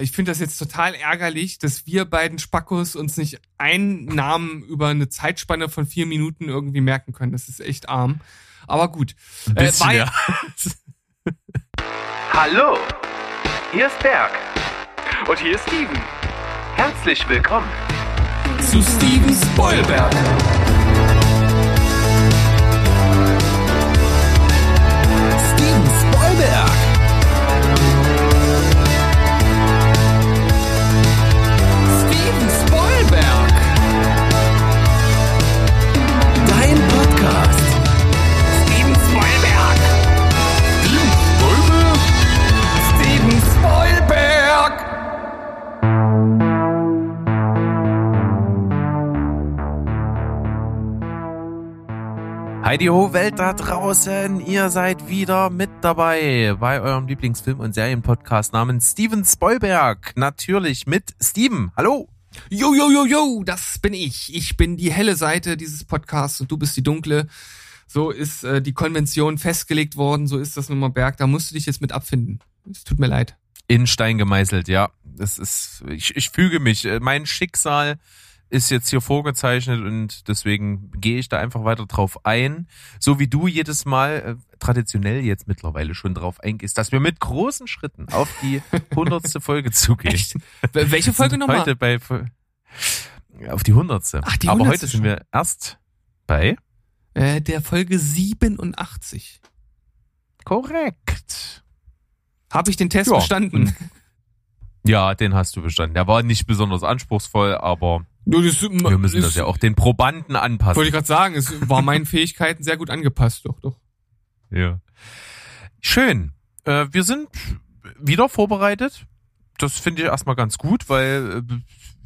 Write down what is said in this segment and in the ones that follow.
Ich finde das jetzt total ärgerlich, dass wir beiden Spackos uns nicht einen Namen über eine Zeitspanne von vier Minuten irgendwie merken können. Das ist echt arm. Aber gut. Ein bisschen, äh, ja. Hallo, hier ist Berg. Und hier ist Steven. Herzlich willkommen zu Steven Spoilberg. Steven Spoilberg. Heidi Ho Welt da draußen, ihr seid wieder mit dabei bei eurem Lieblingsfilm- und Serienpodcast namens Steven Spoilberg. Natürlich mit Steven. Hallo. Jo, jo, jo, jo, das bin ich. Ich bin die helle Seite dieses Podcasts und du bist die dunkle. So ist äh, die Konvention festgelegt worden, so ist das nun mal Berg. Da musst du dich jetzt mit abfinden. Es tut mir leid. In Stein gemeißelt, ja. Das ist, ich, ich füge mich. Äh, mein Schicksal ist jetzt hier vorgezeichnet und deswegen gehe ich da einfach weiter drauf ein. So wie du jedes Mal äh, traditionell jetzt mittlerweile schon drauf eingehst, dass wir mit großen Schritten auf die hundertste Folge zugehen. Echt? Welche Folge nochmal? Heute bei auf die hundertste. Ach, die Aber heute sind wir erst bei äh, der Folge 87. Korrekt. Habe ich den Test ja. bestanden? Ja, den hast du bestanden. Der war nicht besonders anspruchsvoll, aber das, wir müssen ist, das ja auch den Probanden anpassen. Wollte ich gerade sagen, es war meinen Fähigkeiten sehr gut angepasst, doch, doch. Ja. Schön. Äh, wir sind wieder vorbereitet. Das finde ich erstmal ganz gut, weil äh,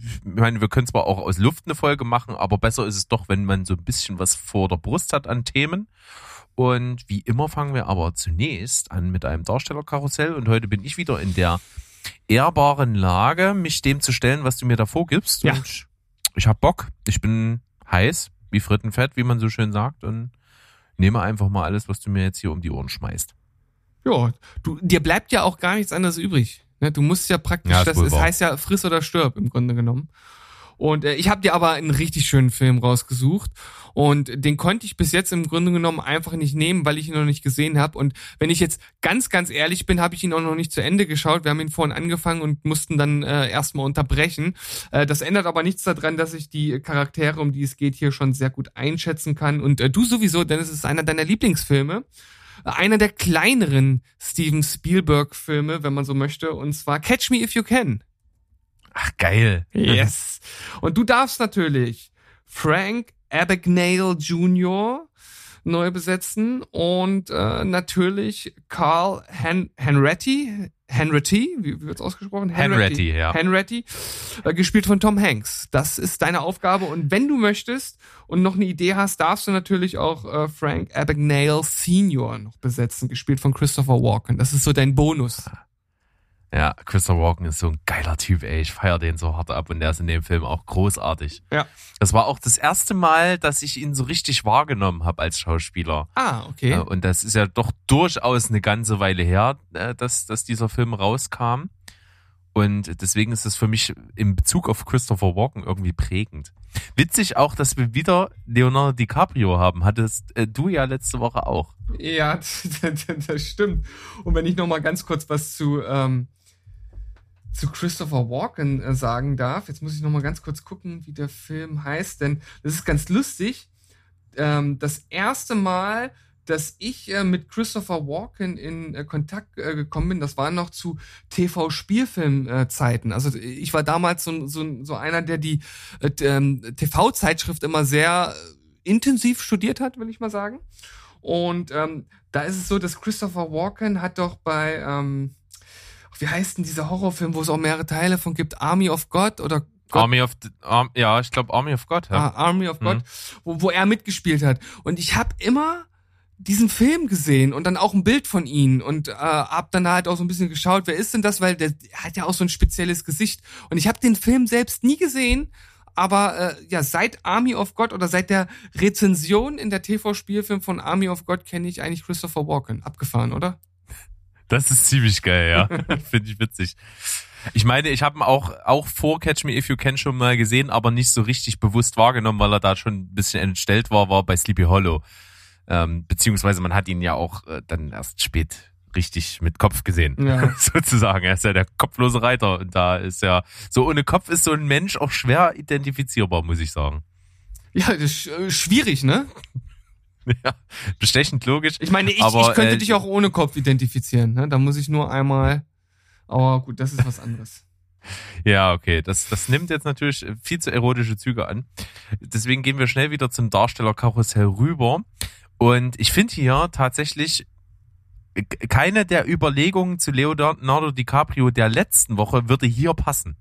ich meine, wir können zwar auch aus Luft eine Folge machen, aber besser ist es doch, wenn man so ein bisschen was vor der Brust hat an Themen. Und wie immer fangen wir aber zunächst an mit einem Darstellerkarussell. Und heute bin ich wieder in der ehrbaren Lage, mich dem zu stellen, was du mir da vorgibst. Ja. Und ich hab Bock. Ich bin heiß, wie Frittenfett, wie man so schön sagt. Und nehme einfach mal alles, was du mir jetzt hier um die Ohren schmeißt. Ja, du, dir bleibt ja auch gar nichts anderes übrig. Ne? Du musst ja praktisch, ja, das, das heißt ja friss oder stirb im Grunde genommen. Und äh, ich habe dir aber einen richtig schönen Film rausgesucht und den konnte ich bis jetzt im Grunde genommen einfach nicht nehmen, weil ich ihn noch nicht gesehen habe. Und wenn ich jetzt ganz, ganz ehrlich bin, habe ich ihn auch noch nicht zu Ende geschaut. Wir haben ihn vorhin angefangen und mussten dann äh, erstmal unterbrechen. Äh, das ändert aber nichts daran, dass ich die Charaktere, um die es geht, hier schon sehr gut einschätzen kann. Und äh, du sowieso, denn es ist einer deiner Lieblingsfilme einer der kleineren Steven Spielberg-Filme, wenn man so möchte, und zwar Catch Me If You Can. Ach, geil. Yes. Und du darfst natürlich Frank Abagnale Jr. neu besetzen und äh, natürlich Carl Hen Henretti, Henretti, wie, wie wird's ausgesprochen? Henretti, ja. Henretti, äh, gespielt von Tom Hanks. Das ist deine Aufgabe und wenn du möchtest und noch eine Idee hast, darfst du natürlich auch äh, Frank Abagnale Senior noch besetzen, gespielt von Christopher Walken. Das ist so dein Bonus. Ja, Christopher Walken ist so ein geiler Typ, ey. Ich feiere den so hart ab und der ist in dem Film auch großartig. Ja. Das war auch das erste Mal, dass ich ihn so richtig wahrgenommen habe als Schauspieler. Ah, okay. Und das ist ja doch durchaus eine ganze Weile her, äh, dass, dass dieser Film rauskam. Und deswegen ist es für mich in Bezug auf Christopher Walken irgendwie prägend. Witzig auch, dass wir wieder Leonardo DiCaprio haben. Hattest äh, du ja letzte Woche auch. Ja, das stimmt. Und wenn ich noch mal ganz kurz was zu ähm, zu Christopher Walken äh, sagen darf. Jetzt muss ich noch mal ganz kurz gucken, wie der Film heißt, denn das ist ganz lustig. Ähm, das erste Mal, dass ich äh, mit Christopher Walken in äh, Kontakt äh, gekommen bin, das war noch zu TV-Spielfilm-Zeiten. also ich war damals so, so, so einer, der die äh, ähm, TV-Zeitschrift immer sehr äh, intensiv studiert hat, will ich mal sagen. Und ähm, da ist es so, dass Christopher Walken hat doch bei ähm, wie heißt denn dieser Horrorfilm, wo es auch mehrere Teile von gibt? Army of God oder God? Army of Arm, ja, ich glaube Army of God. Ja. Ah, Army of mhm. God, wo, wo er mitgespielt hat. Und ich habe immer diesen Film gesehen und dann auch ein Bild von ihm und äh, hab dann halt auch so ein bisschen geschaut, wer ist denn das, weil der hat ja auch so ein spezielles Gesicht und ich habe den Film selbst nie gesehen, aber äh, ja seit Army of God oder seit der Rezension in der TV-Spielfilm von Army of God kenne ich eigentlich Christopher Walken. Abgefahren, oder? Das ist ziemlich geil, ja. Finde ich witzig. Ich meine, ich habe ihn auch, auch vor Catch Me If You Can schon mal gesehen, aber nicht so richtig bewusst wahrgenommen, weil er da schon ein bisschen entstellt war, war bei Sleepy Hollow. Ähm, beziehungsweise man hat ihn ja auch äh, dann erst spät richtig mit Kopf gesehen, ja. sozusagen. Er ist ja der kopflose Reiter und da ist ja, so ohne Kopf ist so ein Mensch auch schwer identifizierbar, muss ich sagen. Ja, das ist äh, schwierig, ne? Ja, bestechend logisch. Ich meine, ich, aber, ich könnte äh, dich auch ohne Kopf identifizieren. Ne? Da muss ich nur einmal. Aber gut, das ist was anderes. ja, okay. Das, das nimmt jetzt natürlich viel zu erotische Züge an. Deswegen gehen wir schnell wieder zum Darstellerkarussell rüber. Und ich finde hier tatsächlich keine der Überlegungen zu Leonardo DiCaprio der letzten Woche würde hier passen.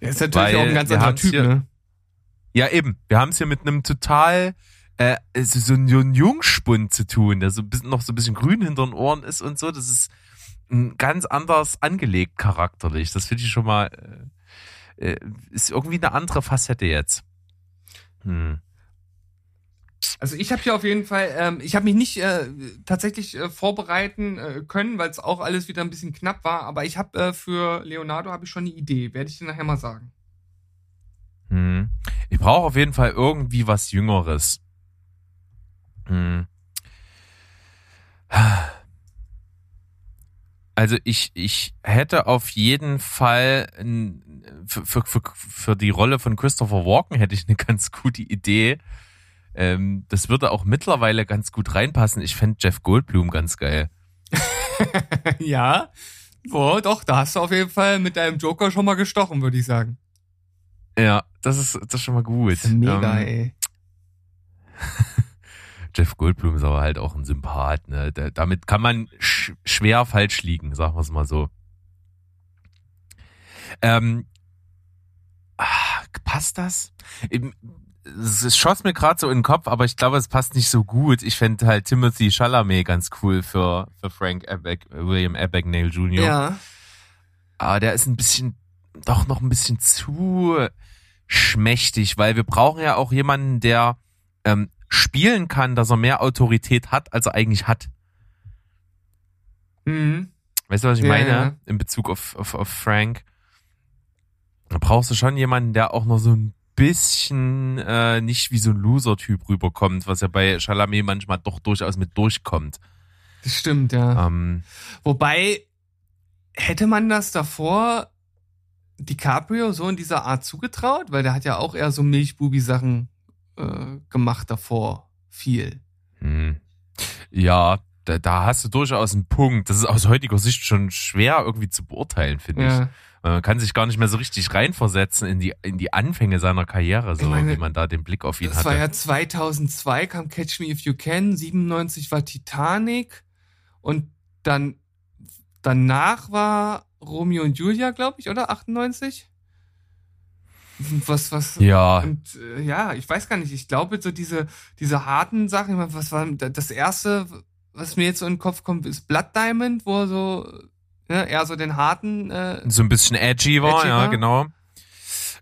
Er ist natürlich Weil auch ein ganz anderer Typ, hier, ne? Ja, eben. Wir haben es hier mit einem total äh, so ein Jungspund zu tun, der so ein bisschen, noch so ein bisschen grün hinter den Ohren ist und so. Das ist ein ganz anders angelegt charakterlich. Das finde ich schon mal, äh, äh, ist irgendwie eine andere Facette jetzt. Hm. Also ich habe hier auf jeden Fall, ähm, ich habe mich nicht äh, tatsächlich äh, vorbereiten äh, können, weil es auch alles wieder ein bisschen knapp war. Aber ich habe äh, für Leonardo habe ich schon eine Idee. Werde ich dir nachher mal sagen. Hm. Ich brauche auf jeden Fall irgendwie was Jüngeres. Hm. Also ich, ich hätte auf jeden Fall für, für, für, für die Rolle von Christopher Walken hätte ich eine ganz gute Idee. Ähm, das würde auch mittlerweile ganz gut reinpassen. Ich fände Jeff Goldblum ganz geil. ja, boah, doch, da hast du auf jeden Fall mit deinem Joker schon mal gestochen, würde ich sagen. Ja, das ist, das ist schon mal gut. mega, ähm, ey. Jeff Goldblum ist aber halt auch ein Sympath, ne? Da, damit kann man sch schwer falsch liegen, sagen wir es mal so. Ähm, ach, passt das? Es schoss mir gerade so in den Kopf, aber ich glaube, es passt nicht so gut. Ich fände halt Timothy Chalamet ganz cool für, für Frank Abac, William Abagnale Jr. Ja. Aber der ist ein bisschen, doch noch ein bisschen zu schmächtig, weil wir brauchen ja auch jemanden, der ähm, spielen kann, dass er mehr Autorität hat, als er eigentlich hat. Mhm. Weißt du, was ich ja, meine? Ja. In Bezug auf, auf, auf Frank. Da brauchst du schon jemanden, der auch noch so ein bisschen äh, nicht wie so ein Loser-Typ rüberkommt, was ja bei Chalamet manchmal doch durchaus mit durchkommt. Das stimmt, ja. Ähm, Wobei, hätte man das davor DiCaprio so in dieser Art zugetraut? Weil der hat ja auch eher so Milchbubi-Sachen äh, gemacht davor. Viel. Hm. Ja, da, da hast du durchaus einen Punkt. Das ist aus heutiger Sicht schon schwer irgendwie zu beurteilen, finde ja. ich. Man kann sich gar nicht mehr so richtig reinversetzen in die, in die Anfänge seiner Karriere, so meine, wie man da den Blick auf ihn das hatte. Das war ja 2002 kam Catch Me If You Can, 97 war Titanic und dann danach war Romeo und Julia, glaube ich, oder 98? Was, was, ja. Und, äh, ja, ich weiß gar nicht, ich glaube, so diese, diese harten Sachen, was war das erste, was mir jetzt so in den Kopf kommt, ist Blood Diamond, wo er so, ne, eher so den harten, äh, so ein bisschen edgy war, edgy ja, war. genau.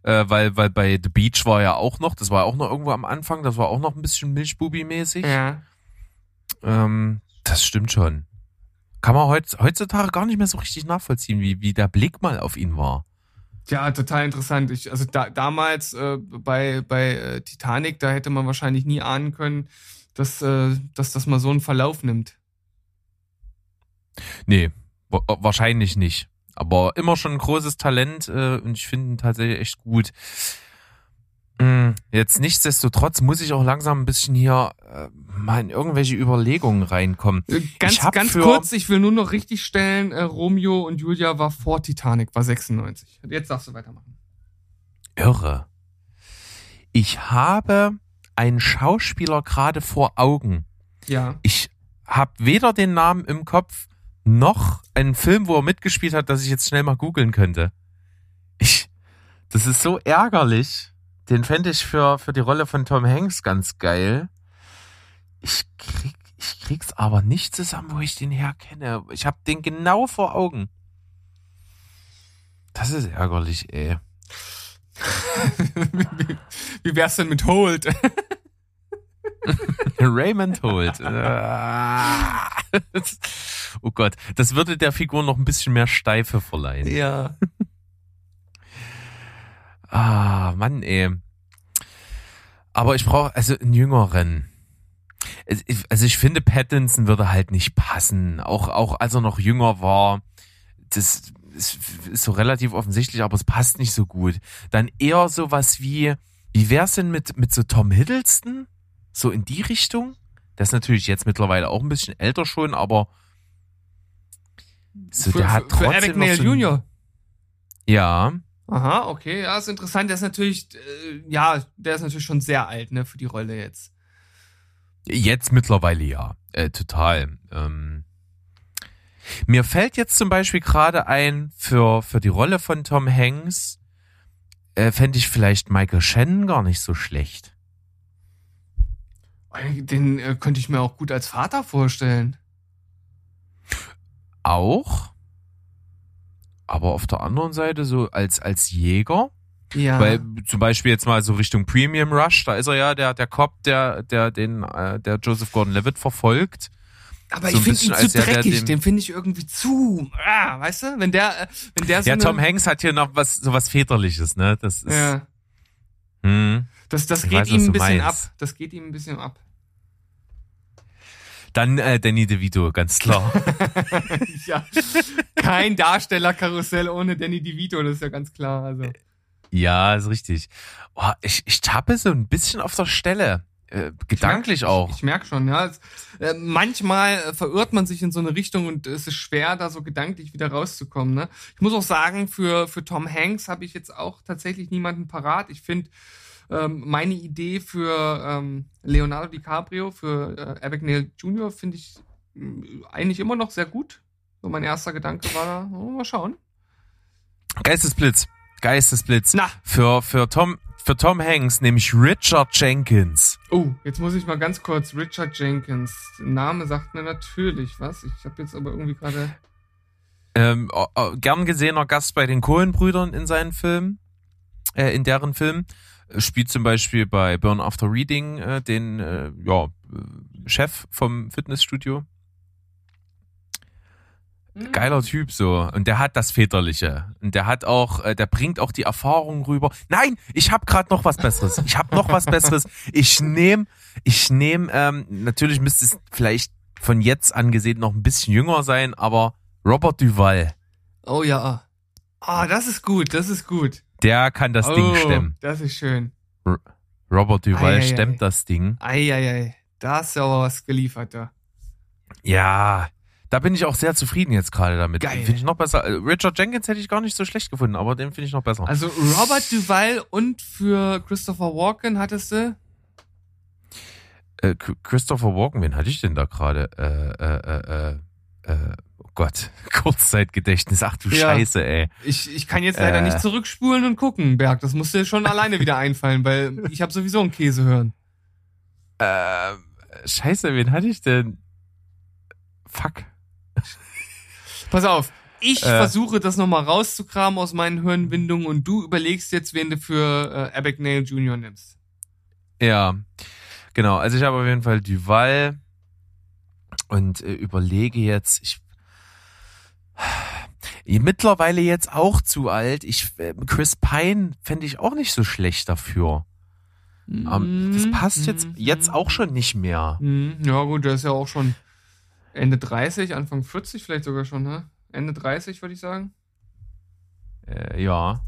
Äh, weil, weil bei The Beach war ja auch noch, das war auch noch irgendwo am Anfang, das war auch noch ein bisschen Milchbubi-mäßig. Ja. Ähm, das stimmt schon. Kann man heutzutage gar nicht mehr so richtig nachvollziehen, wie, wie der Blick mal auf ihn war. Ja, total interessant. Ich, also da, damals äh, bei, bei äh, Titanic, da hätte man wahrscheinlich nie ahnen können, dass, äh, dass das mal so einen Verlauf nimmt. Nee, wahrscheinlich nicht. Aber immer schon ein großes Talent äh, und ich finde ihn tatsächlich echt gut. Mm, jetzt nichtsdestotrotz muss ich auch langsam ein bisschen hier äh, mal in irgendwelche Überlegungen reinkommen. Äh, ganz, ganz kurz, ich will nur noch richtig stellen, äh, Romeo und Julia war vor Titanic, war 96. Jetzt darfst du weitermachen. Irre. Ich habe einen Schauspieler gerade vor Augen. Ja. Ich habe weder den Namen im Kopf noch einen Film, wo er mitgespielt hat, dass ich jetzt schnell mal googeln könnte. Ich, das ist so ärgerlich. Den fände ich für, für die Rolle von Tom Hanks ganz geil. Ich krieg, ich krieg's aber nicht zusammen, wo ich den herkenne. Ich habe den genau vor Augen. Das ist ärgerlich, ey. wie, wie wär's denn mit Holt? Raymond Holt. oh Gott, das würde der Figur noch ein bisschen mehr Steife verleihen. Ja. Ah, Mann, ey. Aber ich brauche also einen jüngeren. Also ich finde, Pattinson würde halt nicht passen. Auch, auch als er noch jünger war. Das ist, so relativ offensichtlich, aber es passt nicht so gut. Dann eher sowas wie, wie wär's denn mit, mit so Tom Hiddleston? So in die Richtung? Der ist natürlich jetzt mittlerweile auch ein bisschen älter schon, aber so, für, der hat trotzdem für Eric Neil so Jr. Ja. Aha, okay, ja, ist interessant. Der ist natürlich, äh, ja, der ist natürlich schon sehr alt, ne, für die Rolle jetzt. Jetzt mittlerweile ja, äh, total. Ähm, mir fällt jetzt zum Beispiel gerade ein, für, für die Rolle von Tom Hanks äh, fände ich vielleicht Michael Shannon gar nicht so schlecht. Den äh, könnte ich mir auch gut als Vater vorstellen. Auch. Aber auf der anderen Seite so als, als Jäger. Ja. Weil zum Beispiel jetzt mal so Richtung Premium Rush, da ist er ja der, der Cop, der, der den, äh, der Joseph Gordon-Levitt verfolgt. Aber so ich finde ihn zu dreckig, der, den finde ich irgendwie zu, ah, weißt du, wenn der, wenn der so Ja, Tom Hanks hat hier noch was, so was Väterliches, ne, das ist, ja. Hm. Das, das geht weiß, ihm ein bisschen ab, das geht ihm ein bisschen ab. Dann äh, Danny DeVito, ganz klar. ja, kein Darstellerkarussell ohne Danny DeVito, das ist ja ganz klar, also. Ja, ist richtig. Oh, ich, ich tappe so ein bisschen auf der Stelle. Äh, gedanklich ich merk, auch. Ich, ich merke schon, ja. Es, äh, manchmal äh, verirrt man sich in so eine Richtung und es ist schwer, da so gedanklich wieder rauszukommen. Ne? Ich muss auch sagen, für, für Tom Hanks habe ich jetzt auch tatsächlich niemanden parat. Ich finde ähm, meine Idee für ähm, Leonardo DiCaprio, für äh, Abagnale Jr., finde ich äh, eigentlich immer noch sehr gut. So mein erster Gedanke war da, oh, mal schauen. Geistesblitz. Geistesblitz. Na. Für, für Tom, für Tom Hanks, nämlich Richard Jenkins. Oh, jetzt muss ich mal ganz kurz. Richard Jenkins. Name sagt mir natürlich was. Ich habe jetzt aber irgendwie gerade. Ähm, gern gesehener Gast bei den Cohen-Brüdern in seinen Filmen, äh, in deren Filmen. Spielt zum Beispiel bei Burn After Reading äh, den äh, ja, Chef vom Fitnessstudio. Mhm. Geiler Typ so und der hat das väterliche und der hat auch äh, der bringt auch die Erfahrung rüber. Nein, ich habe gerade noch was besseres. Ich habe noch was besseres. Ich nehme ich nehme ähm, natürlich müsste es vielleicht von jetzt angesehen noch ein bisschen jünger sein, aber Robert Duval. Oh ja. Ah, oh, das ist gut, das ist gut. Der kann das oh, Ding stemmen. Das ist schön. R Robert Duval ei, stemmt ei. das Ding. Eieiei, da hast du aber was geliefert da. Ja, da bin ich auch sehr zufrieden jetzt gerade damit. Geil. Finde ich noch besser. Äh, Richard Jenkins hätte ich gar nicht so schlecht gefunden, aber den finde ich noch besser. Also Robert Duval und für Christopher Walken hattest du? Äh, Christopher Walken, wen hatte ich denn da gerade? Äh, äh, äh, äh, oh Gott, Kurzzeitgedächtnis. Ach du ja. Scheiße, ey. Ich, ich kann jetzt leider äh, nicht zurückspulen und gucken, Berg. Das musst dir schon alleine wieder einfallen, weil ich habe sowieso einen Käse hören. Äh, Scheiße, wen hatte ich denn? Fuck. Pass auf, ich äh, versuche das nochmal rauszukramen aus meinen Hirnwindungen und du überlegst jetzt, wen du für äh, Abagnale Jr. nimmst. Ja, genau. Also ich habe auf jeden Fall Duval und äh, überlege jetzt, ich mittlerweile jetzt auch zu alt. Ich äh, Chris Pine fände ich auch nicht so schlecht dafür. Mm -hmm. das passt jetzt -hmm. jetzt auch schon nicht mehr. Mm Ja gut, der ist ja auch schon Ende 30, Anfang 40 vielleicht sogar schon, ne? Ende 30 würde ich sagen. Äh, ja,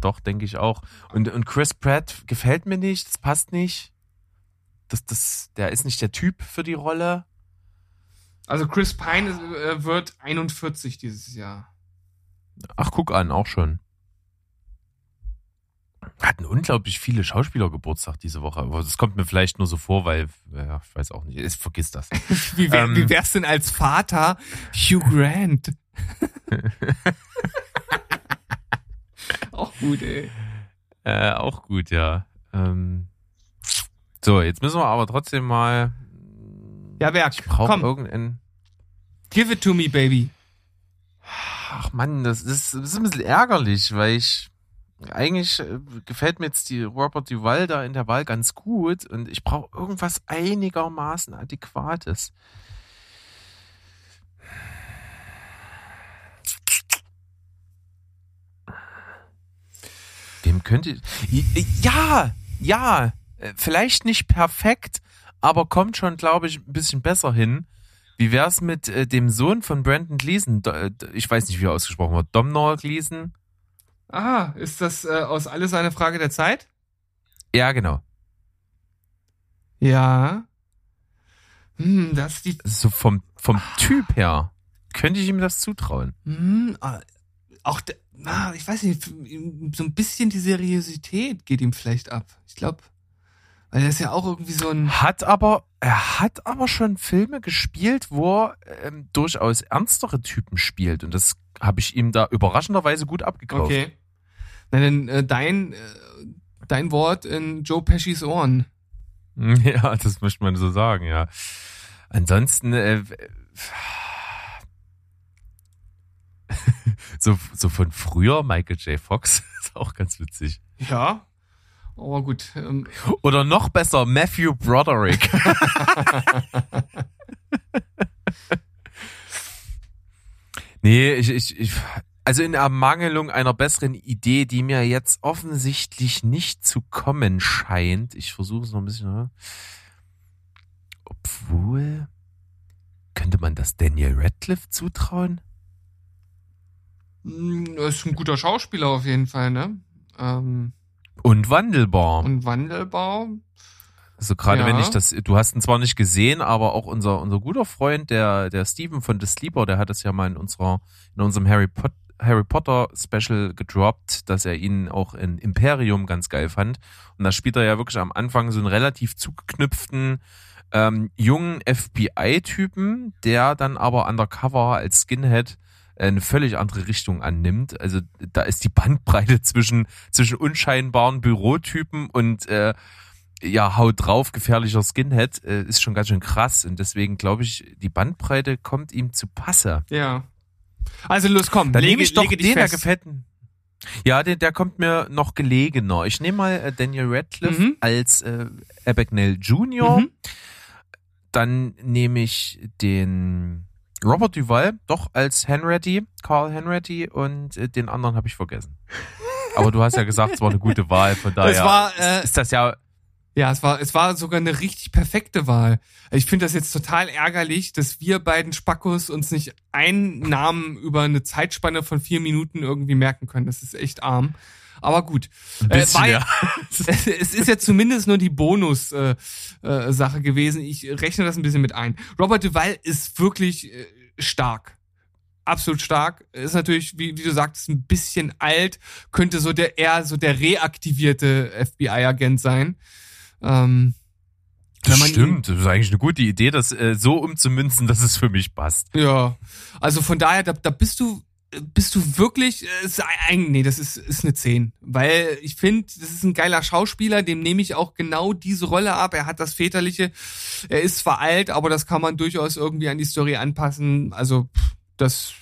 doch, denke ich auch. Und, und Chris Pratt gefällt mir nicht, das passt nicht. Das, das, der ist nicht der Typ für die Rolle. Also Chris Pine äh, wird 41 dieses Jahr. Ach, guck an, auch schon hatten unglaublich viele Schauspieler Geburtstag diese Woche. Aber das kommt mir vielleicht nur so vor, weil, ja, ich weiß auch nicht. Ich vergiss das. wie, wär, ähm, wie wär's denn als Vater Hugh Grant? auch gut, ey. Äh, auch gut, ja. Ähm, so, jetzt müssen wir aber trotzdem mal. Ja, Werk. Ich brauche irgendeinen. Give it to me, baby. Ach Mann, das ist, das ist ein bisschen ärgerlich, weil ich eigentlich äh, gefällt mir jetzt die Robert Duval da in der Wahl ganz gut und ich brauche irgendwas einigermaßen Adäquates. Dem könnte ja, ja, äh, vielleicht nicht perfekt, aber kommt schon, glaube ich, ein bisschen besser hin. Wie wär's mit äh, dem Sohn von Brandon Gleason? Äh, ich weiß nicht, wie er ausgesprochen wird. Domhnall Gleason? Ah, ist das äh, aus alles eine Frage der Zeit? Ja, genau. Ja. Hm, das ist die. So vom, vom Typ her könnte ich ihm das zutrauen. Hm, ah, auch, ah, ich weiß nicht, so ein bisschen die Seriosität geht ihm vielleicht ab. Ich glaube, weil er ist ja auch irgendwie so ein. Hat aber, er hat aber schon Filme gespielt, wo er ähm, durchaus ernstere Typen spielt. Und das habe ich ihm da überraschenderweise gut abgekauft. Okay. Na, dann äh, dein, äh, dein Wort in Joe Peschis Ohren. Ja, das möchte man so sagen, ja. Ansonsten, äh, so, so von früher Michael J. Fox ist auch ganz witzig. Ja, aber gut. Ähm. Oder noch besser, Matthew Broderick. nee, ich, ich, ich, also in Ermangelung einer besseren Idee, die mir jetzt offensichtlich nicht zu kommen scheint. Ich versuche es noch ein bisschen. Obwohl, könnte man das Daniel Radcliffe zutrauen? Hm, er ist ein guter Schauspieler auf jeden Fall, ne? Ähm und wandelbar. Und wandelbar. Also gerade ja. wenn ich das, du hast ihn zwar nicht gesehen, aber auch unser, unser guter Freund, der, der Steven von The Sleeper, der hat es ja mal in unserer, in unserem Harry, Pot, Harry Potter Special gedroppt, dass er ihn auch in Imperium ganz geil fand. Und da spielt er ja wirklich am Anfang so einen relativ zugeknüpften, ähm, jungen FBI-Typen, der dann aber undercover als Skinhead eine völlig andere Richtung annimmt. Also da ist die Bandbreite zwischen, zwischen unscheinbaren Bürotypen und äh, ja, haut drauf, gefährlicher Skinhead, äh, ist schon ganz schön krass. Und deswegen glaube ich, die Bandbreite kommt ihm zu Passe. Ja. Also los, komm, dann nehme ich doch den, der gefällt. Ja, der, der kommt mir noch gelegener. Ich nehme mal äh, Daniel Radcliffe mhm. als äh, Abagnale Jr. Mhm. Dann nehme ich den Robert Duval, doch als Henretty, Carl Henretty und äh, den anderen habe ich vergessen. Aber du hast ja gesagt, es war eine gute Wahl, von daher es war, äh, ist das ja ja, es war, es war sogar eine richtig perfekte Wahl. Ich finde das jetzt total ärgerlich, dass wir beiden Spackos uns nicht einen Namen über eine Zeitspanne von vier Minuten irgendwie merken können. Das ist echt arm. Aber gut. Ein bisschen, äh, ja. es ist ja zumindest nur die Bonus-Sache äh, äh, gewesen. Ich rechne das ein bisschen mit ein. Robert Duval ist wirklich äh, stark. Absolut stark. Ist natürlich, wie, wie du sagst, ein bisschen alt. Könnte so der eher so der reaktivierte FBI-Agent sein. Ähm, das stimmt, das ist eigentlich eine gute Idee, das äh, so umzumünzen, dass es für mich passt. Ja, also von daher, da, da bist du bist du wirklich, äh, ist ein, nee, das ist, ist eine 10. Weil ich finde, das ist ein geiler Schauspieler, dem nehme ich auch genau diese Rolle ab. Er hat das Väterliche, er ist zwar alt, aber das kann man durchaus irgendwie an die Story anpassen. Also, das,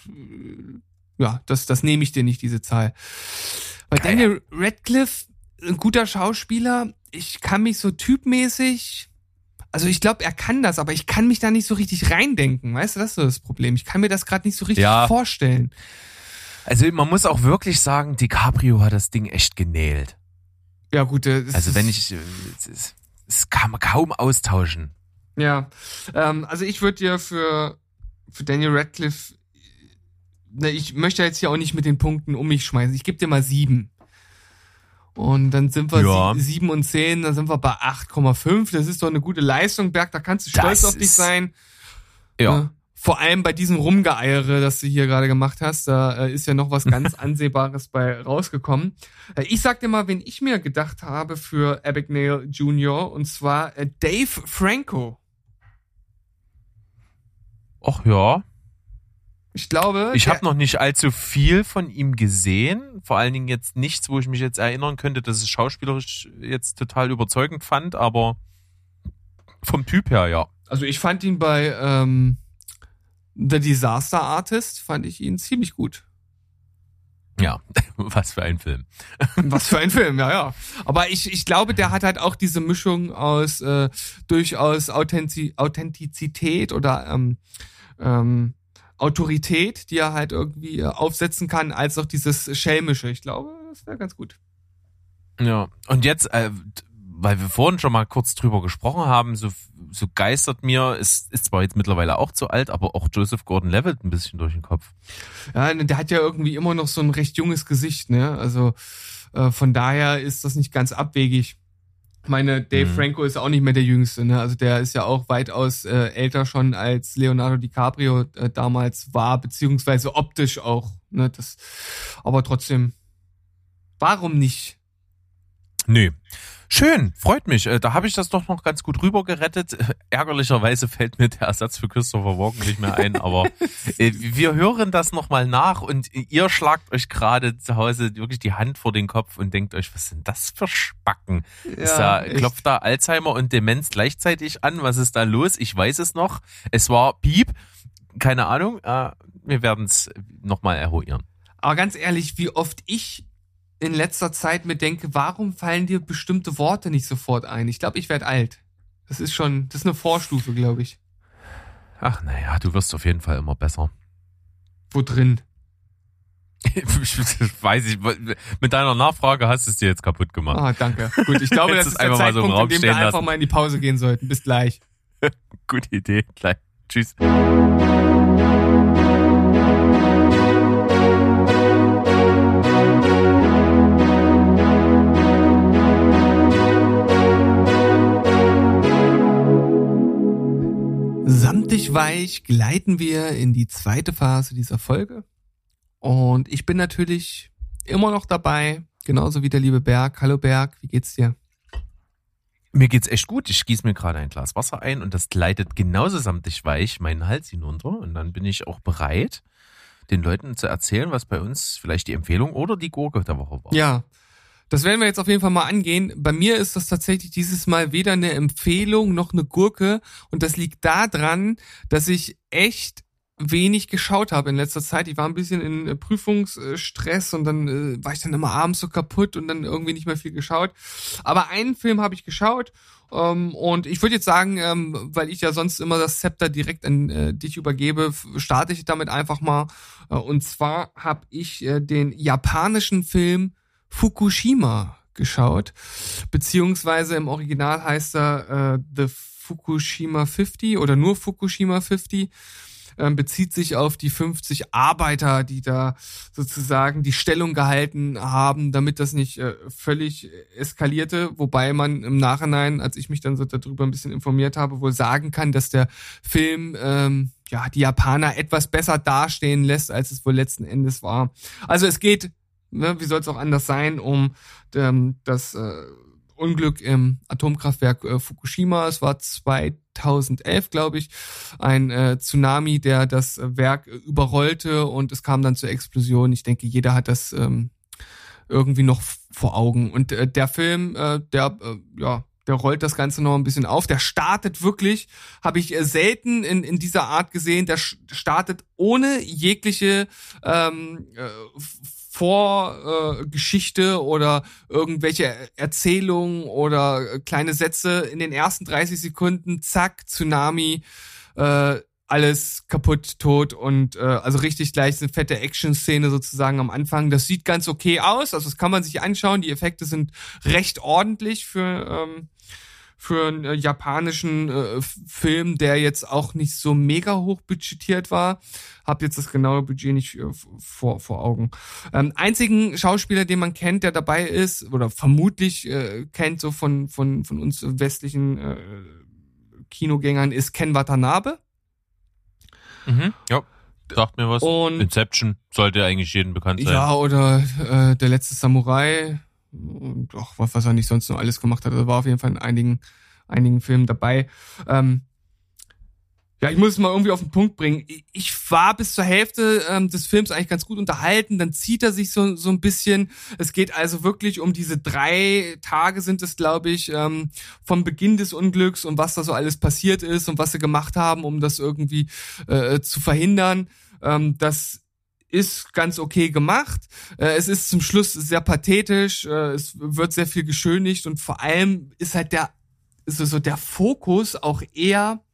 ja, das, das nehme ich dir nicht, diese Zahl. Bei Daniel Radcliffe, ein guter Schauspieler, ich kann mich so typmäßig, also ich glaube, er kann das, aber ich kann mich da nicht so richtig reindenken. Weißt du, das ist so das Problem. Ich kann mir das gerade nicht so richtig ja. vorstellen. Also man muss auch wirklich sagen, DiCaprio hat das Ding echt genäht. Ja gut. Äh, also wenn ich, es, es kann man kaum austauschen. Ja, ähm, also ich würde dir für für Daniel Radcliffe, ne, ich möchte jetzt hier auch nicht mit den Punkten um mich schmeißen. Ich gebe dir mal sieben. Und dann sind wir ja. 7 und 10, dann sind wir bei 8,5. Das ist doch eine gute Leistung, Berg, da kannst du stolz das auf dich sein. Ja. Äh, vor allem bei diesem Rumgeeiere, das du hier gerade gemacht hast, da äh, ist ja noch was ganz Ansehbares bei rausgekommen. Äh, ich sag dir mal, wen ich mir gedacht habe für Abagnale Jr., und zwar äh, Dave Franco. Ach ja. Ich glaube. Ich habe noch nicht allzu viel von ihm gesehen. Vor allen Dingen jetzt nichts, wo ich mich jetzt erinnern könnte, dass es schauspielerisch jetzt total überzeugend fand, aber vom Typ her, ja. Also ich fand ihn bei ähm, The Disaster Artist, fand ich ihn ziemlich gut. Ja, was für ein Film. was für ein Film, ja, ja. Aber ich, ich glaube, der hat halt auch diese Mischung aus äh, durchaus Authentiz Authentizität oder ähm, ähm, Autorität, die er halt irgendwie äh, aufsetzen kann, als auch dieses Schelmische. Ich glaube, das wäre ganz gut. Ja, und jetzt, äh, weil wir vorhin schon mal kurz drüber gesprochen haben, so, so geistert mir, ist, ist zwar jetzt mittlerweile auch zu alt, aber auch Joseph Gordon-Levitt ein bisschen durch den Kopf. Ja, der hat ja irgendwie immer noch so ein recht junges Gesicht, ne? Also äh, von daher ist das nicht ganz abwegig. Ich meine, Dave mhm. Franco ist auch nicht mehr der Jüngste, ne? Also der ist ja auch weitaus äh, älter schon als Leonardo DiCaprio äh, damals war, beziehungsweise optisch auch, ne? Das, aber trotzdem, warum nicht? Nö. Schön, freut mich. Äh, da habe ich das doch noch ganz gut rüber gerettet. Ärgerlicherweise fällt mir der Ersatz für Christopher Walken nicht mehr ein, aber äh, wir hören das nochmal nach und ihr schlagt euch gerade zu Hause wirklich die Hand vor den Kopf und denkt euch, was sind das für Spacken? Ja, ist da, klopft da Alzheimer und Demenz gleichzeitig an? Was ist da los? Ich weiß es noch. Es war Piep. Keine Ahnung. Äh, wir werden es nochmal eruieren. Aber ganz ehrlich, wie oft ich in letzter Zeit mir denke, warum fallen dir bestimmte Worte nicht sofort ein? Ich glaube, ich werde alt. Das ist schon, das ist eine Vorstufe, glaube ich. Ach, naja, du wirst auf jeden Fall immer besser. Wo drin? weiß ich, mit deiner Nachfrage hast du es dir jetzt kaputt gemacht. Ah, danke. Gut, ich glaube, das ist der Zeitpunkt, so in dem wir einfach mal in die Pause gehen sollten. Bis gleich. Gute Idee. Gleich. Tschüss. Samtig weich gleiten wir in die zweite Phase dieser Folge. Und ich bin natürlich immer noch dabei, genauso wie der liebe Berg. Hallo Berg, wie geht's dir? Mir geht's echt gut. Ich gieße mir gerade ein Glas Wasser ein und das gleitet genauso samtig weich meinen Hals hinunter. Und dann bin ich auch bereit, den Leuten zu erzählen, was bei uns vielleicht die Empfehlung oder die Gurke der Woche war. Ja, das werden wir jetzt auf jeden Fall mal angehen. Bei mir ist das tatsächlich dieses Mal weder eine Empfehlung noch eine Gurke. Und das liegt daran, dass ich echt wenig geschaut habe in letzter Zeit. Ich war ein bisschen in äh, Prüfungsstress und dann äh, war ich dann immer abends so kaputt und dann irgendwie nicht mehr viel geschaut. Aber einen Film habe ich geschaut ähm, und ich würde jetzt sagen, ähm, weil ich ja sonst immer das Zepter direkt an äh, dich übergebe, starte ich damit einfach mal. Äh, und zwar habe ich äh, den japanischen Film Fukushima geschaut, beziehungsweise im Original heißt er äh, The Fukushima 50 oder nur Fukushima 50 ähm, bezieht sich auf die 50 Arbeiter, die da sozusagen die Stellung gehalten haben, damit das nicht äh, völlig eskalierte. Wobei man im Nachhinein, als ich mich dann so darüber ein bisschen informiert habe, wohl sagen kann, dass der Film ähm, ja die Japaner etwas besser dastehen lässt, als es wohl letzten Endes war. Also es geht ne, wie soll es auch anders sein, um ähm, das äh, Unglück im Atomkraftwerk äh, Fukushima. Es war 2011, glaube ich, ein äh, Tsunami, der das Werk überrollte und es kam dann zur Explosion. Ich denke, jeder hat das ähm, irgendwie noch vor Augen. Und äh, der Film, äh, der äh, ja der rollt das Ganze noch ein bisschen auf. Der startet wirklich, habe ich äh, selten in, in dieser Art gesehen, der startet ohne jegliche ähm, äh, Vorgeschichte äh, oder irgendwelche Erzählungen oder kleine Sätze in den ersten 30 Sekunden, zack, Tsunami, äh, alles kaputt, tot und äh, also richtig gleich eine fette Action-Szene sozusagen am Anfang. Das sieht ganz okay aus, also das kann man sich anschauen. Die Effekte sind recht ordentlich für ähm, für einen äh, japanischen äh, Film, der jetzt auch nicht so mega hoch budgetiert war. Hab jetzt das genaue Budget nicht äh, vor, vor Augen. Ähm, einzigen Schauspieler, den man kennt, der dabei ist, oder vermutlich äh, kennt, so von, von, von uns westlichen äh, Kinogängern, ist Ken Watanabe. Mhm, ja. Sagt mir was. Und Inception sollte eigentlich jedem bekannt sein. Ja, oder äh, Der letzte Samurai und auch was, was er nicht sonst noch alles gemacht hat. Er war auf jeden Fall in einigen, einigen Filmen dabei. Ähm, ja, ich muss es mal irgendwie auf den Punkt bringen. Ich war bis zur Hälfte ähm, des Films eigentlich ganz gut unterhalten, dann zieht er sich so, so ein bisschen. Es geht also wirklich um diese drei Tage sind es, glaube ich, ähm, vom Beginn des Unglücks und was da so alles passiert ist und was sie gemacht haben, um das irgendwie äh, zu verhindern. Ähm, das ist ganz okay gemacht. Äh, es ist zum Schluss sehr pathetisch, äh, es wird sehr viel geschönigt und vor allem ist halt der so, so der Fokus auch eher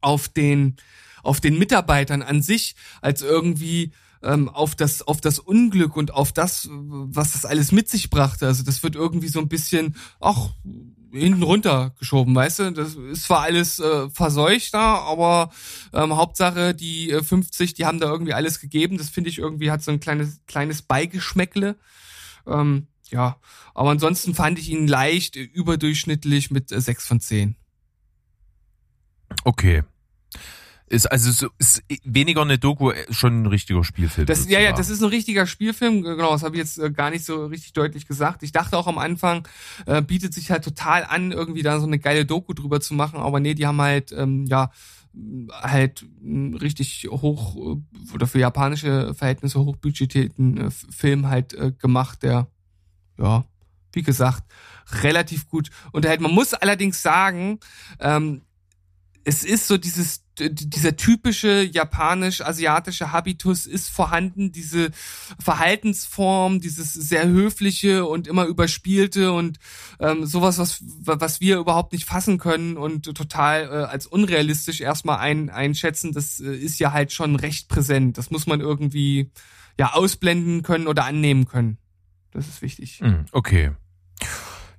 auf den auf den Mitarbeitern an sich als irgendwie ähm, auf das auf das Unglück und auf das, was das alles mit sich brachte. Also das wird irgendwie so ein bisschen, ach, hinten runter geschoben, weißt du? Das ist zwar alles äh, verseucht da, aber ähm, Hauptsache die äh, 50, die haben da irgendwie alles gegeben. Das finde ich irgendwie hat so ein kleines kleines Beigeschmäckle. Ähm, ja, aber ansonsten fand ich ihn leicht überdurchschnittlich mit äh, 6 von 10. Okay. Ist also so, ist weniger eine Doku, äh, schon ein richtiger Spielfilm. Das, ja, ja, das ist ein richtiger Spielfilm. Genau, das habe ich jetzt äh, gar nicht so richtig deutlich gesagt. Ich dachte auch am Anfang, äh, bietet sich halt total an, irgendwie da so eine geile Doku drüber zu machen. Aber nee, die haben halt, ähm, ja, halt richtig hoch äh, oder für japanische Verhältnisse hochbudgetierten äh, Film halt äh, gemacht, der, ja, wie gesagt, relativ gut unterhält. Man muss allerdings sagen, ähm, es ist so dieses dieser typische japanisch-asiatische Habitus ist vorhanden, diese Verhaltensform, dieses sehr höfliche und immer überspielte und ähm, sowas, was, was wir überhaupt nicht fassen können und total äh, als unrealistisch erstmal ein, einschätzen, das äh, ist ja halt schon recht präsent. Das muss man irgendwie ja ausblenden können oder annehmen können. Das ist wichtig. Hm, okay.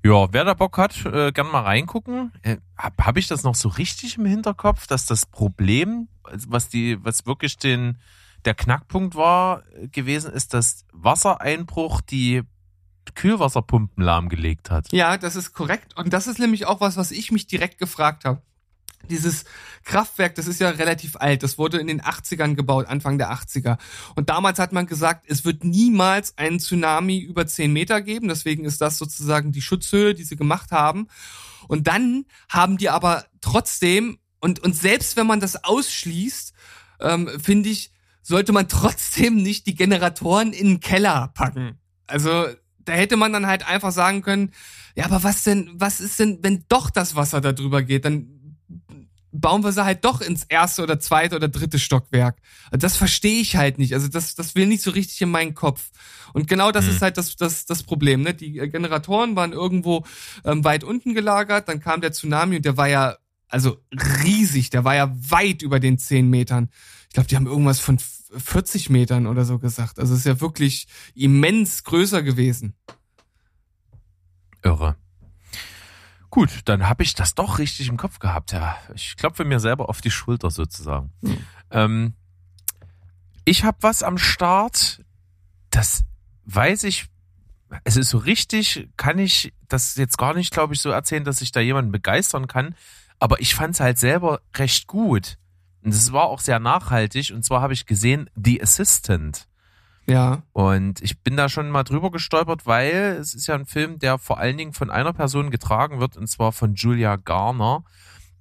Ja, wer da Bock hat, äh, gern mal reingucken. Äh, Habe hab ich das noch so richtig im Hinterkopf, dass das Problem, was die, was wirklich den der Knackpunkt war äh, gewesen, ist, dass Wassereinbruch die Kühlwasserpumpen lahmgelegt hat. Ja, das ist korrekt. Und das ist nämlich auch was, was ich mich direkt gefragt habe dieses Kraftwerk, das ist ja relativ alt. Das wurde in den 80ern gebaut, Anfang der 80er. Und damals hat man gesagt, es wird niemals einen Tsunami über 10 Meter geben. Deswegen ist das sozusagen die Schutzhöhe, die sie gemacht haben. Und dann haben die aber trotzdem, und, und selbst wenn man das ausschließt, ähm, finde ich, sollte man trotzdem nicht die Generatoren in den Keller packen. Also da hätte man dann halt einfach sagen können, ja, aber was denn, was ist denn, wenn doch das Wasser da drüber geht? Dann bauen wir sie halt doch ins erste oder zweite oder dritte Stockwerk. Das verstehe ich halt nicht. Also das, das will nicht so richtig in meinen Kopf. Und genau das mhm. ist halt das, das, das Problem. Ne? Die Generatoren waren irgendwo ähm, weit unten gelagert, dann kam der Tsunami und der war ja also riesig, der war ja weit über den zehn Metern. Ich glaube, die haben irgendwas von 40 Metern oder so gesagt. Also es ist ja wirklich immens größer gewesen. Irre. Gut, dann habe ich das doch richtig im Kopf gehabt. Ja, ich klopfe mir selber auf die Schulter sozusagen. Hm. Ähm, ich habe was am Start, das weiß ich, es ist so richtig, kann ich das jetzt gar nicht, glaube ich, so erzählen, dass ich da jemanden begeistern kann. Aber ich fand es halt selber recht gut. Und es war auch sehr nachhaltig. Und zwar habe ich gesehen, The Assistant. Ja. Und ich bin da schon mal drüber gestolpert, weil es ist ja ein Film, der vor allen Dingen von einer Person getragen wird, und zwar von Julia Garner,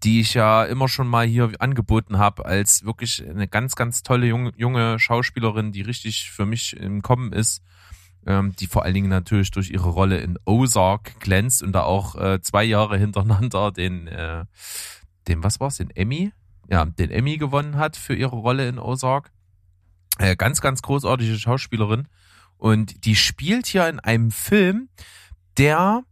die ich ja immer schon mal hier angeboten habe, als wirklich eine ganz, ganz tolle junge, Schauspielerin, die richtig für mich im Kommen ist. Ähm, die vor allen Dingen natürlich durch ihre Rolle in Ozark glänzt und da auch äh, zwei Jahre hintereinander den, äh, den, was war's, den Emmy? Ja, den Emmy gewonnen hat für ihre Rolle in Ozark. Äh, ganz, ganz großartige Schauspielerin. Und die spielt hier in einem Film, der,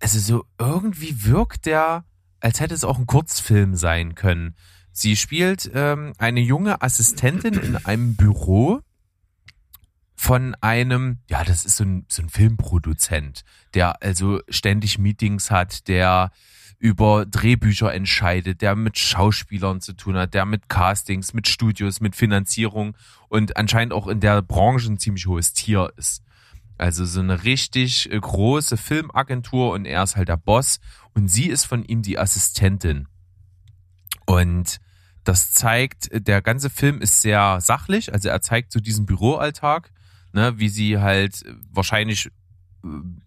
also so irgendwie wirkt der, als hätte es auch ein Kurzfilm sein können. Sie spielt ähm, eine junge Assistentin in einem Büro von einem, ja, das ist so ein, so ein Filmproduzent, der also ständig Meetings hat, der über Drehbücher entscheidet, der mit Schauspielern zu tun hat, der mit Castings, mit Studios, mit Finanzierung und anscheinend auch in der Branche ein ziemlich hohes Tier ist. Also so eine richtig große Filmagentur und er ist halt der Boss und sie ist von ihm die Assistentin. Und das zeigt, der ganze Film ist sehr sachlich, also er zeigt so diesen Büroalltag, ne, wie sie halt wahrscheinlich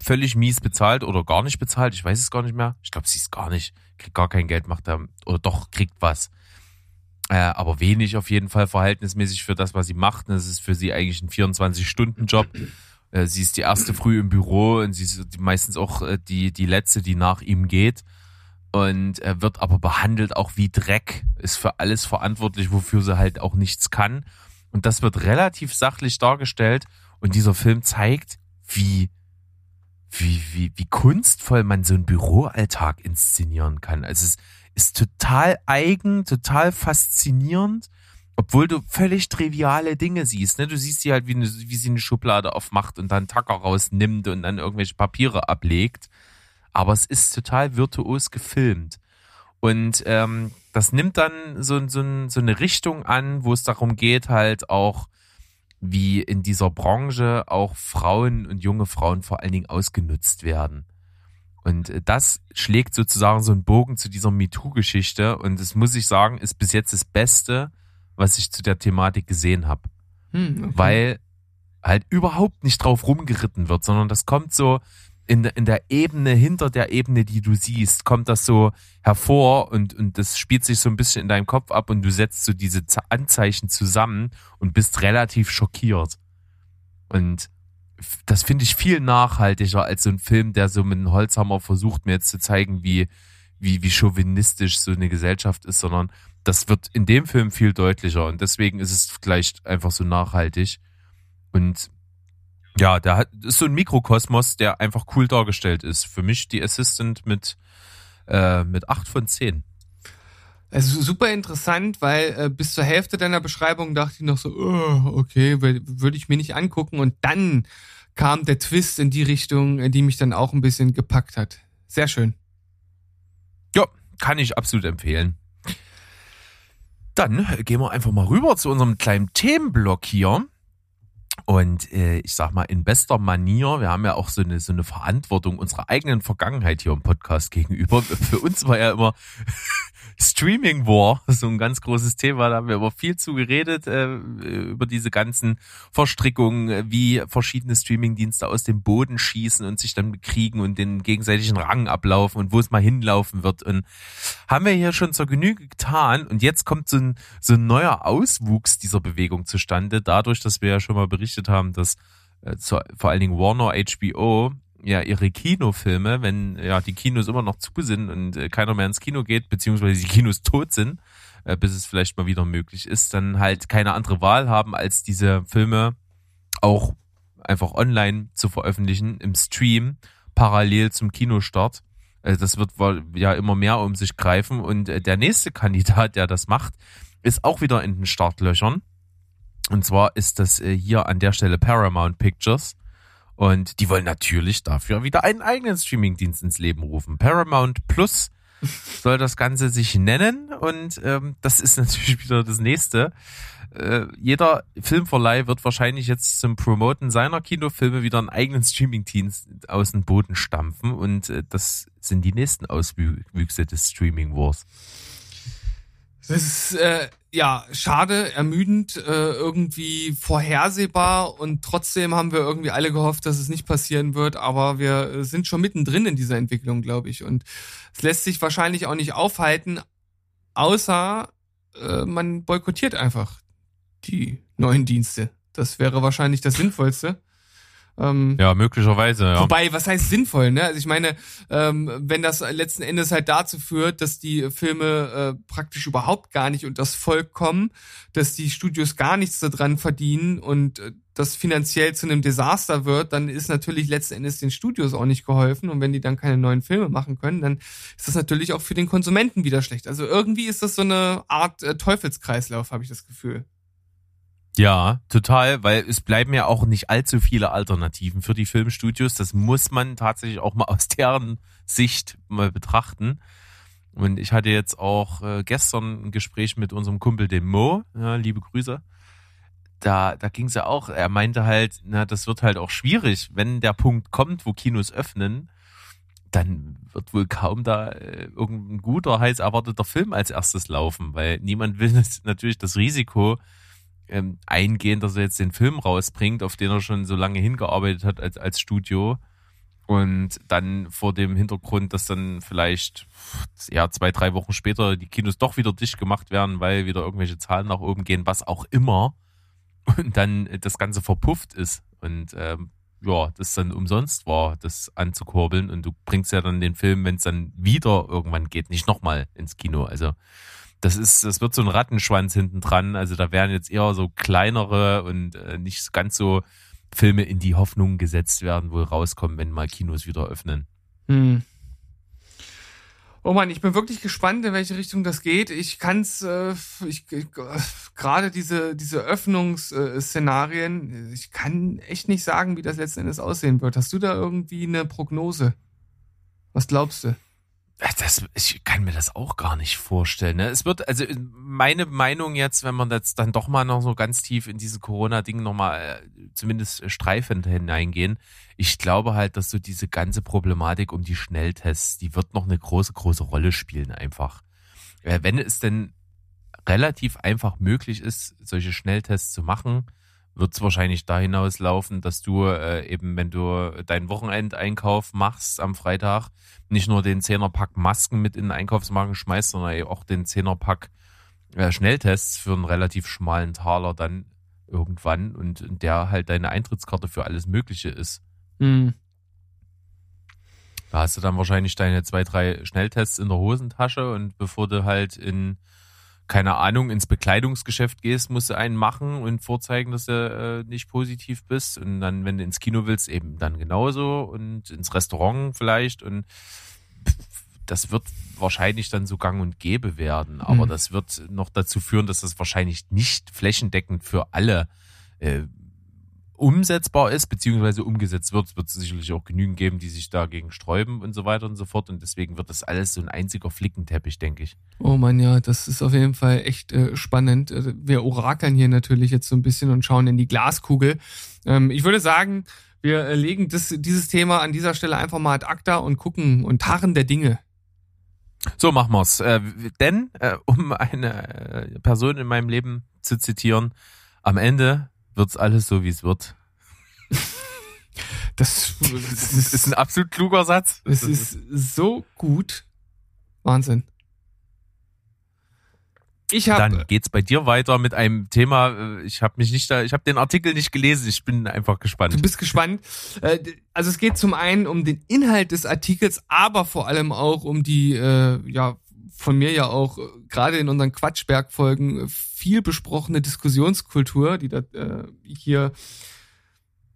völlig mies bezahlt oder gar nicht bezahlt. Ich weiß es gar nicht mehr. Ich glaube, sie ist gar nicht, kriegt gar kein Geld, macht da, oder doch, kriegt was. Äh, aber wenig auf jeden Fall verhältnismäßig für das, was sie macht. Das ist für sie eigentlich ein 24-Stunden-Job. Äh, sie ist die erste früh im Büro und sie ist meistens auch äh, die, die letzte, die nach ihm geht. Und er wird aber behandelt auch wie Dreck, ist für alles verantwortlich, wofür sie halt auch nichts kann. Und das wird relativ sachlich dargestellt. Und dieser Film zeigt, wie wie, wie, wie kunstvoll man so einen Büroalltag inszenieren kann. Also es ist total eigen, total faszinierend. Obwohl du völlig triviale Dinge siehst. Ne? Du siehst sie halt, wie, eine, wie sie eine Schublade aufmacht und dann Tacker rausnimmt und dann irgendwelche Papiere ablegt. Aber es ist total virtuos gefilmt. Und ähm, das nimmt dann so, so, so eine Richtung an, wo es darum geht, halt auch, wie in dieser Branche auch Frauen und junge Frauen vor allen Dingen ausgenutzt werden. Und äh, das schlägt sozusagen so einen Bogen zu dieser MeToo-Geschichte. Und das muss ich sagen, ist bis jetzt das Beste, was ich zu der Thematik gesehen habe. Hm, okay. Weil halt überhaupt nicht drauf rumgeritten wird, sondern das kommt so in, in der Ebene, hinter der Ebene, die du siehst, kommt das so hervor und, und das spielt sich so ein bisschen in deinem Kopf ab und du setzt so diese Anzeichen zusammen und bist relativ schockiert. Und das finde ich viel nachhaltiger als so ein Film, der so mit einem Holzhammer versucht, mir jetzt zu zeigen, wie, wie, wie chauvinistisch so eine Gesellschaft ist, sondern das wird in dem Film viel deutlicher und deswegen ist es vielleicht einfach so nachhaltig. Und ja, der hat, ist so ein Mikrokosmos, der einfach cool dargestellt ist. Für mich die Assistant mit, äh, mit acht von zehn. Also super interessant, weil äh, bis zur Hälfte deiner Beschreibung dachte ich noch so, oh, okay, würde ich mir nicht angucken. Und dann kam der Twist in die Richtung, die mich dann auch ein bisschen gepackt hat. Sehr schön. Ja, kann ich absolut empfehlen. Dann gehen wir einfach mal rüber zu unserem kleinen Themenblock hier. Und äh, ich sag mal, in bester Manier, wir haben ja auch so eine, so eine Verantwortung unserer eigenen Vergangenheit hier im Podcast gegenüber. Für uns war ja immer Streaming War, so ein ganz großes Thema. Da haben wir aber viel zu geredet, äh, über diese ganzen Verstrickungen, wie verschiedene Streamingdienste aus dem Boden schießen und sich dann bekriegen und den gegenseitigen Rang ablaufen und wo es mal hinlaufen wird. Und haben wir hier schon zur Genüge getan. Und jetzt kommt so ein, so ein neuer Auswuchs dieser Bewegung zustande, dadurch, dass wir ja schon mal berichtet haben, dass äh, zu, vor allen Dingen Warner HBO ja ihre Kinofilme, wenn ja die Kinos immer noch zu sind und äh, keiner mehr ins Kino geht, beziehungsweise die Kinos tot sind, äh, bis es vielleicht mal wieder möglich ist, dann halt keine andere Wahl haben, als diese Filme auch einfach online zu veröffentlichen im Stream parallel zum Kinostart. Äh, das wird ja immer mehr um sich greifen und äh, der nächste Kandidat, der das macht, ist auch wieder in den Startlöchern. Und zwar ist das äh, hier an der Stelle Paramount Pictures und die wollen natürlich dafür wieder einen eigenen Streamingdienst ins Leben rufen. Paramount Plus soll das Ganze sich nennen und ähm, das ist natürlich wieder das nächste. Äh, jeder Filmverleih wird wahrscheinlich jetzt zum Promoten seiner Kinofilme wieder einen eigenen Streamingdienst aus dem Boden stampfen und äh, das sind die nächsten Auswüchse des Streaming Wars. Das ist äh, ja schade, ermüdend, äh, irgendwie vorhersehbar und trotzdem haben wir irgendwie alle gehofft, dass es nicht passieren wird, aber wir sind schon mittendrin in dieser Entwicklung, glaube ich. Und es lässt sich wahrscheinlich auch nicht aufhalten, außer äh, man boykottiert einfach die neuen Dienste. Das wäre wahrscheinlich das Sinnvollste. Ähm, ja, möglicherweise, ja. Wobei, was heißt sinnvoll, ne? Also ich meine, ähm, wenn das letzten Endes halt dazu führt, dass die Filme äh, praktisch überhaupt gar nicht und das Volk kommen, dass die Studios gar nichts daran verdienen und äh, das finanziell zu einem Desaster wird, dann ist natürlich letzten Endes den Studios auch nicht geholfen. Und wenn die dann keine neuen Filme machen können, dann ist das natürlich auch für den Konsumenten wieder schlecht. Also irgendwie ist das so eine Art äh, Teufelskreislauf, habe ich das Gefühl. Ja, total, weil es bleiben ja auch nicht allzu viele Alternativen für die Filmstudios. Das muss man tatsächlich auch mal aus deren Sicht mal betrachten. Und ich hatte jetzt auch äh, gestern ein Gespräch mit unserem Kumpel dem Mo, ja, liebe Grüße. Da, da ging es ja auch, er meinte halt, na, das wird halt auch schwierig, wenn der Punkt kommt, wo Kinos öffnen, dann wird wohl kaum da äh, irgendein guter, heiß erwarteter Film als erstes laufen, weil niemand will natürlich das Risiko ähm, eingehen, dass er jetzt den Film rausbringt, auf den er schon so lange hingearbeitet hat als, als Studio. Und dann vor dem Hintergrund, dass dann vielleicht ja zwei, drei Wochen später die Kinos doch wieder dicht gemacht werden, weil wieder irgendwelche Zahlen nach oben gehen, was auch immer. Und dann das Ganze verpufft ist. Und ähm, ja, das dann umsonst war, das anzukurbeln. Und du bringst ja dann den Film, wenn es dann wieder irgendwann geht, nicht nochmal ins Kino. Also das ist, das wird so ein Rattenschwanz hinten dran. Also da werden jetzt eher so kleinere und äh, nicht ganz so Filme in die Hoffnung gesetzt werden, wohl rauskommen, wenn mal Kinos wieder öffnen. Hm. Oh man, ich bin wirklich gespannt, in welche Richtung das geht. Ich kann's, äh, ich, ich gerade diese diese Öffnungsszenarien, ich kann echt nicht sagen, wie das letzten Endes aussehen wird. Hast du da irgendwie eine Prognose? Was glaubst du? Das, ich kann mir das auch gar nicht vorstellen. Ne? Es wird, also meine Meinung jetzt, wenn man jetzt dann doch mal noch so ganz tief in diese Corona-Ding nochmal äh, zumindest streifend hineingehen, ich glaube halt, dass so diese ganze Problematik um die Schnelltests, die wird noch eine große, große Rolle spielen einfach. Äh, wenn es denn relativ einfach möglich ist, solche Schnelltests zu machen, wird es wahrscheinlich da hinauslaufen, dass du äh, eben, wenn du deinen Wochenendeinkauf machst am Freitag, nicht nur den Zehnerpack Masken mit in den Einkaufswagen schmeißt, sondern eben auch den Zehnerpack äh, Schnelltests für einen relativ schmalen Taler dann irgendwann und der halt deine Eintrittskarte für alles Mögliche ist. Mhm. Da hast du dann wahrscheinlich deine zwei, drei Schnelltests in der Hosentasche und bevor du halt in keine Ahnung, ins Bekleidungsgeschäft gehst, musst du einen machen und vorzeigen, dass du äh, nicht positiv bist. Und dann, wenn du ins Kino willst, eben dann genauso und ins Restaurant vielleicht. Und das wird wahrscheinlich dann so gang und gäbe werden. Aber mhm. das wird noch dazu führen, dass das wahrscheinlich nicht flächendeckend für alle äh, umsetzbar ist, beziehungsweise umgesetzt wird. Es wird sicherlich auch genügend geben, die sich dagegen sträuben und so weiter und so fort. Und deswegen wird das alles so ein einziger Flickenteppich, denke ich. Oh man, ja, das ist auf jeden Fall echt äh, spannend. Also wir orakeln hier natürlich jetzt so ein bisschen und schauen in die Glaskugel. Ähm, ich würde sagen, wir äh, legen das, dieses Thema an dieser Stelle einfach mal ad acta und gucken und harren der Dinge. So machen wir's. Äh, denn, äh, um eine äh, Person in meinem Leben zu zitieren, am Ende wird's alles so, wie es wird. Das, das, ist, ist, ein absolut kluger Satz. Es ist so gut. Wahnsinn. Ich hab, Dann geht's bei dir weiter mit einem Thema. Ich habe mich nicht da, ich habe den Artikel nicht gelesen. Ich bin einfach gespannt. Du bist gespannt. Äh, also es geht zum einen um den Inhalt des Artikels, aber vor allem auch um die äh, ja von mir ja auch äh, gerade in unseren Quatschberg-Folgen äh, viel besprochene Diskussionskultur, die da äh, hier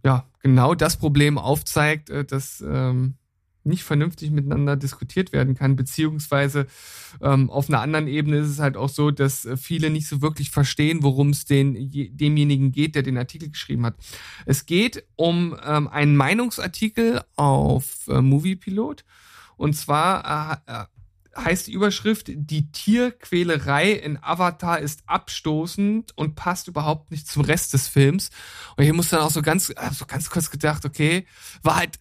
ja genau das Problem aufzeigt, äh, dass ähm, nicht vernünftig miteinander diskutiert werden kann, beziehungsweise ähm, auf einer anderen Ebene ist es halt auch so, dass äh, viele nicht so wirklich verstehen, worum es den, demjenigen geht, der den Artikel geschrieben hat. Es geht um ähm, einen Meinungsartikel auf äh, Moviepilot und zwar äh, heißt die Überschrift, die Tierquälerei in Avatar ist abstoßend und passt überhaupt nicht zum Rest des Films. Und hier muss dann auch so ganz, so ganz kurz gedacht, okay, war halt,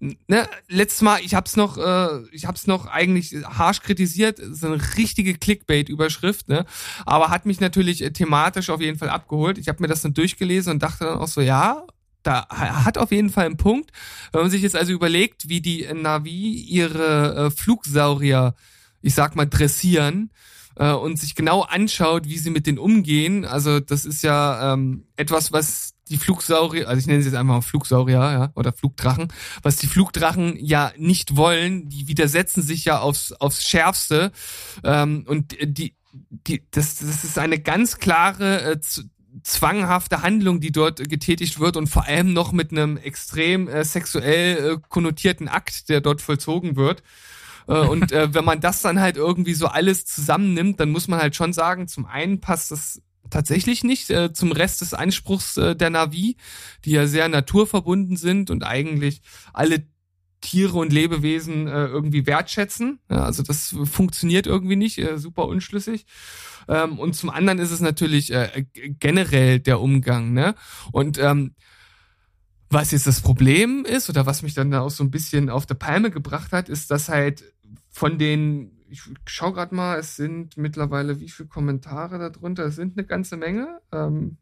ne, letztes Mal, ich hab's noch, äh, ich hab's noch eigentlich harsch kritisiert, so eine richtige Clickbait-Überschrift, ne, aber hat mich natürlich thematisch auf jeden Fall abgeholt. Ich habe mir das dann durchgelesen und dachte dann auch so, ja, da hat auf jeden Fall einen Punkt. Wenn man sich jetzt also überlegt, wie die Navi ihre äh, Flugsaurier, ich sag mal, dressieren äh, und sich genau anschaut, wie sie mit denen umgehen, also das ist ja ähm, etwas, was die Flugsaurier, also ich nenne sie jetzt einfach mal Flugsaurier, ja, oder Flugdrachen, was die Flugdrachen ja nicht wollen, die widersetzen sich ja aufs, aufs Schärfste ähm, und die, die, das, das ist eine ganz klare äh, zwanghafte Handlung, die dort getätigt wird und vor allem noch mit einem extrem äh, sexuell äh, konnotierten Akt, der dort vollzogen wird. Äh, und äh, wenn man das dann halt irgendwie so alles zusammennimmt, dann muss man halt schon sagen, zum einen passt das tatsächlich nicht äh, zum Rest des Anspruchs äh, der Navi, die ja sehr naturverbunden sind und eigentlich alle Tiere und Lebewesen äh, irgendwie wertschätzen. Ja, also das funktioniert irgendwie nicht, äh, super unschlüssig. Ähm, und zum anderen ist es natürlich äh, generell der Umgang. Ne? Und ähm, was jetzt das Problem ist oder was mich dann da auch so ein bisschen auf der Palme gebracht hat, ist, dass halt von den, ich schau gerade mal, es sind mittlerweile wie viele Kommentare darunter? Es sind eine ganze Menge. Ähm,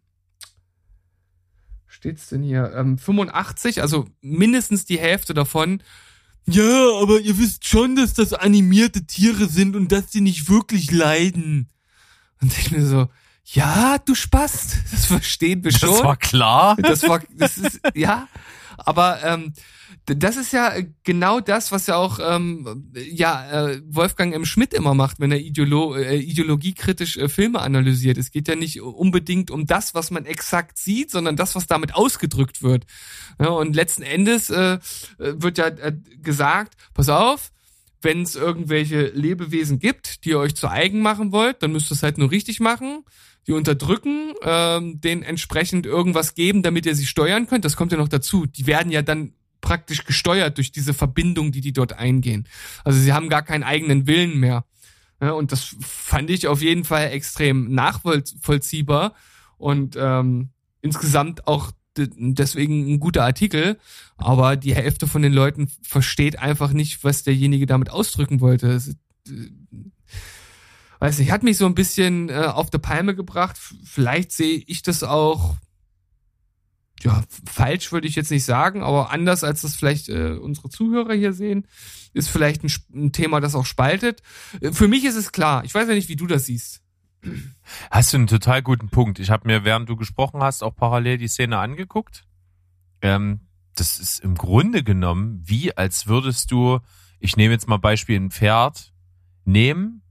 steht's denn hier? Ähm, 85, also mindestens die Hälfte davon. Ja, aber ihr wisst schon, dass das animierte Tiere sind und dass die nicht wirklich leiden. Und ich mir so, ja, du Spast, das verstehen wir schon. Das war klar. Das war, das ist, ja. Aber ähm, das ist ja genau das, was ja auch ähm, ja äh, Wolfgang M. Schmidt immer macht, wenn er ideolo äh, ideologiekritisch äh, Filme analysiert. Es geht ja nicht unbedingt um das, was man exakt sieht, sondern das, was damit ausgedrückt wird. Ja, und letzten Endes äh, wird ja äh, gesagt, pass auf, wenn es irgendwelche Lebewesen gibt, die ihr euch zu eigen machen wollt, dann müsst ihr es halt nur richtig machen. Die unterdrücken, ähm, denen entsprechend irgendwas geben, damit ihr sie steuern könnt. Das kommt ja noch dazu. Die werden ja dann praktisch gesteuert durch diese Verbindung, die die dort eingehen. Also sie haben gar keinen eigenen Willen mehr. Ja, und das fand ich auf jeden Fall extrem nachvollziehbar und ähm, insgesamt auch deswegen ein guter Artikel, aber die Hälfte von den Leuten versteht einfach nicht, was derjenige damit ausdrücken wollte. Weiß nicht, hat mich so ein bisschen äh, auf der Palme gebracht. Vielleicht sehe ich das auch ja, falsch würde ich jetzt nicht sagen, aber anders als das vielleicht äh, unsere Zuhörer hier sehen, ist vielleicht ein, ein Thema, das auch spaltet. Äh, für mich ist es klar. Ich weiß ja nicht, wie du das siehst. Hast du einen total guten Punkt. Ich habe mir, während du gesprochen hast, auch parallel die Szene angeguckt. Ähm, das ist im Grunde genommen wie, als würdest du, ich nehme jetzt mal Beispiel ein Pferd, nehmen,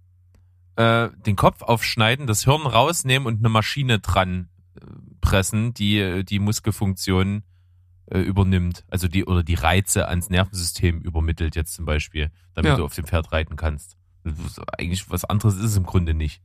äh, den Kopf aufschneiden, das Hirn rausnehmen und eine Maschine dran äh, pressen, die die Muskelfunktion äh, übernimmt. Also die oder die Reize ans Nervensystem übermittelt jetzt zum Beispiel, damit ja. du auf dem Pferd reiten kannst. Eigentlich was anderes ist es im Grunde nicht.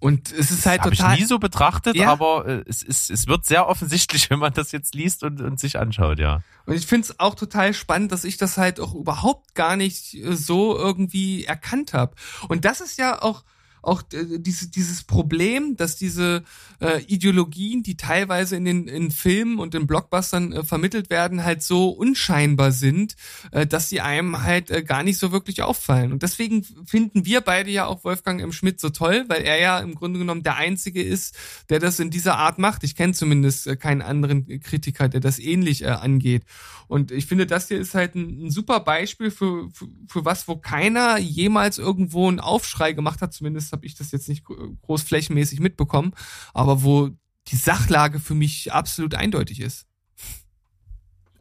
Und es ist halt das total. Habe ich nie so betrachtet, ja. aber äh, es, ist, es wird sehr offensichtlich, wenn man das jetzt liest und, und sich anschaut, ja. Und ich finde es auch total spannend, dass ich das halt auch überhaupt gar nicht äh, so irgendwie erkannt habe. Und das ist ja auch auch äh, diese, dieses Problem, dass diese äh, Ideologien, die teilweise in den in Filmen und in Blockbustern äh, vermittelt werden, halt so unscheinbar sind, äh, dass sie einem halt äh, gar nicht so wirklich auffallen. Und deswegen finden wir beide ja auch Wolfgang M. Schmidt so toll, weil er ja im Grunde genommen der Einzige ist, der das in dieser Art macht. Ich kenne zumindest äh, keinen anderen Kritiker, der das ähnlich äh, angeht. Und ich finde, das hier ist halt ein, ein super Beispiel für, für, für was, wo keiner jemals irgendwo einen Aufschrei gemacht hat, zumindest habe ich das jetzt nicht großflächenmäßig mitbekommen, aber wo die Sachlage für mich absolut eindeutig ist.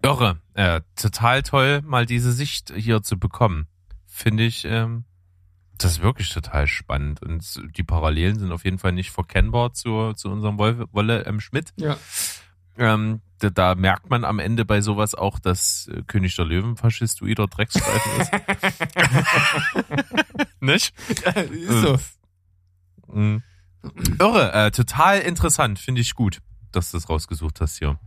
Irre, äh, total toll, mal diese Sicht hier zu bekommen. Finde ich, ähm, das ist wirklich total spannend. Und die Parallelen sind auf jeden Fall nicht verkennbar zu, zu unserem Wolle M. Schmidt. Ja. Ähm, da, da, merkt man am Ende bei sowas auch, dass äh, König der Löwen faschistoider Drecksstreifen ist. nicht? Ja, ist so. Mhm. Irre, äh, total interessant, finde ich gut, dass du das rausgesucht hast hier.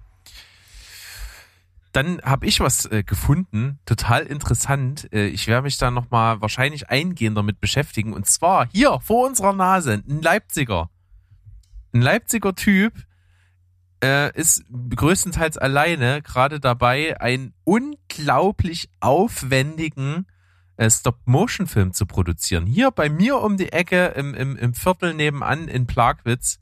Dann habe ich was äh, gefunden, total interessant. Äh, ich werde mich da nochmal wahrscheinlich eingehend damit beschäftigen. Und zwar hier vor unserer Nase, ein Leipziger. Ein Leipziger Typ äh, ist größtenteils alleine gerade dabei, einen unglaublich aufwendigen Stop-Motion-Film zu produzieren. Hier bei mir um die Ecke im, im, im Viertel nebenan in Plagwitz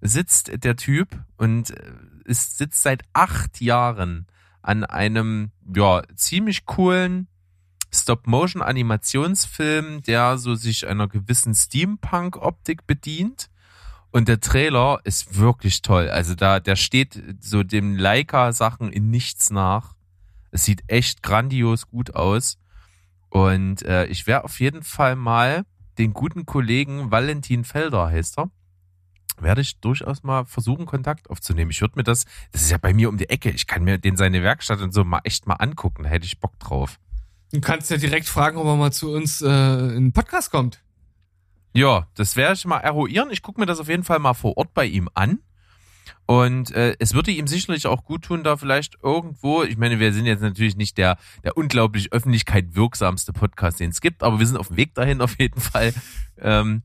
sitzt der Typ und äh, ist, sitzt seit acht Jahren an einem ja ziemlich coolen Stop-Motion-Animationsfilm, der so sich einer gewissen Steampunk-Optik bedient. Und der Trailer ist wirklich toll. Also da, der steht so dem Leica-Sachen in nichts nach. Es sieht echt grandios gut aus. Und äh, ich werde auf jeden Fall mal den guten Kollegen Valentin Felder, heißt er, werde ich durchaus mal versuchen, Kontakt aufzunehmen. Ich würde mir das, das ist ja bei mir um die Ecke, ich kann mir den seine Werkstatt und so mal echt mal angucken, da hätte ich Bock drauf. Du kannst ja direkt fragen, ob er mal zu uns äh, in den Podcast kommt. Ja, das werde ich mal eruieren. Ich gucke mir das auf jeden Fall mal vor Ort bei ihm an. Und äh, es würde ihm sicherlich auch gut tun, da vielleicht irgendwo, ich meine, wir sind jetzt natürlich nicht der, der unglaublich öffentlichkeit wirksamste Podcast, den es gibt, aber wir sind auf dem Weg dahin auf jeden Fall. Ähm,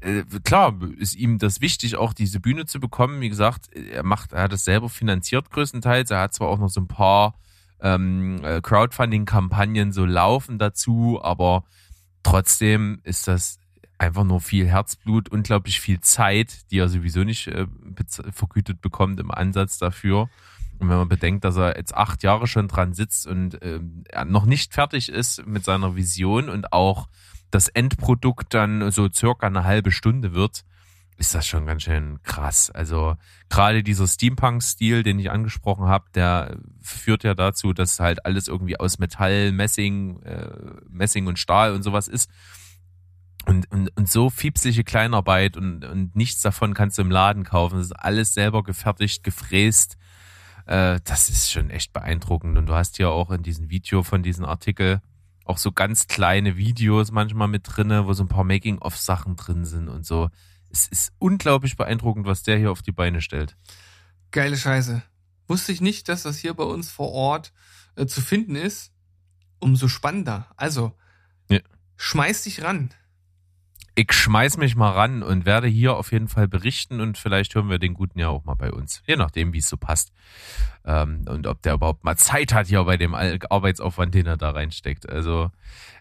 äh, klar ist ihm das wichtig, auch diese Bühne zu bekommen. Wie gesagt, er macht, er hat es selber finanziert größtenteils. Er hat zwar auch noch so ein paar ähm, äh, Crowdfunding-Kampagnen so laufen dazu, aber trotzdem ist das einfach nur viel Herzblut, unglaublich viel Zeit, die er sowieso nicht äh, vergütet bekommt im Ansatz dafür. Und wenn man bedenkt, dass er jetzt acht Jahre schon dran sitzt und äh, noch nicht fertig ist mit seiner Vision und auch das Endprodukt dann so circa eine halbe Stunde wird, ist das schon ganz schön krass. Also gerade dieser Steampunk-Stil, den ich angesprochen habe, der führt ja dazu, dass halt alles irgendwie aus Metall, Messing, äh, Messing und Stahl und sowas ist. Und, und, und so fiepsliche Kleinarbeit und, und nichts davon kannst du im Laden kaufen. Das ist alles selber gefertigt, gefräst. Äh, das ist schon echt beeindruckend. Und du hast ja auch in diesem Video von diesem Artikel auch so ganz kleine Videos manchmal mit drinne, wo so ein paar Making-of-Sachen drin sind und so. Es ist unglaublich beeindruckend, was der hier auf die Beine stellt. Geile Scheiße. Wusste ich nicht, dass das hier bei uns vor Ort äh, zu finden ist. Umso spannender. Also, ja. schmeiß dich ran ich schmeiß mich mal ran und werde hier auf jeden Fall berichten und vielleicht hören wir den Guten ja auch mal bei uns. Je nachdem, wie es so passt. Ähm, und ob der überhaupt mal Zeit hat hier bei dem Arbeitsaufwand, den er da reinsteckt. Also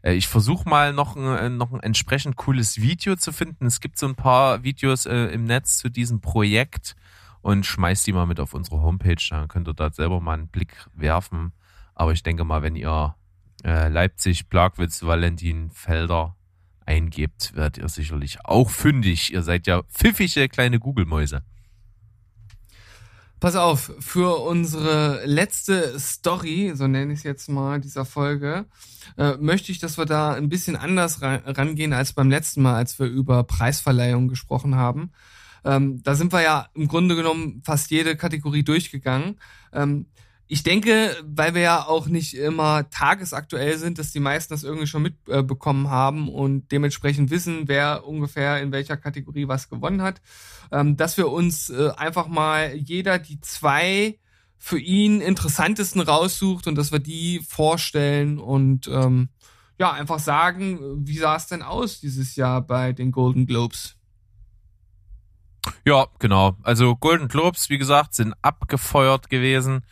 äh, ich versuche mal noch ein, äh, noch ein entsprechend cooles Video zu finden. Es gibt so ein paar Videos äh, im Netz zu diesem Projekt und schmeiß die mal mit auf unsere Homepage. Dann könnt ihr da selber mal einen Blick werfen. Aber ich denke mal, wenn ihr äh, Leipzig, Plagwitz, Valentin, Felder eingebt, werdet ihr sicherlich auch fündig. Ihr seid ja pfiffige kleine Google-Mäuse. Pass auf, für unsere letzte Story, so nenne ich es jetzt mal, dieser Folge, äh, möchte ich, dass wir da ein bisschen anders rangehen als beim letzten Mal, als wir über Preisverleihung gesprochen haben. Ähm, da sind wir ja im Grunde genommen fast jede Kategorie durchgegangen. Ähm, ich denke, weil wir ja auch nicht immer tagesaktuell sind, dass die meisten das irgendwie schon mitbekommen haben und dementsprechend wissen, wer ungefähr in welcher Kategorie was gewonnen hat, ähm, dass wir uns äh, einfach mal jeder die zwei für ihn interessantesten raussucht und dass wir die vorstellen und ähm, ja, einfach sagen, wie sah es denn aus dieses Jahr bei den Golden Globes? Ja, genau. Also Golden Globes, wie gesagt, sind abgefeuert gewesen.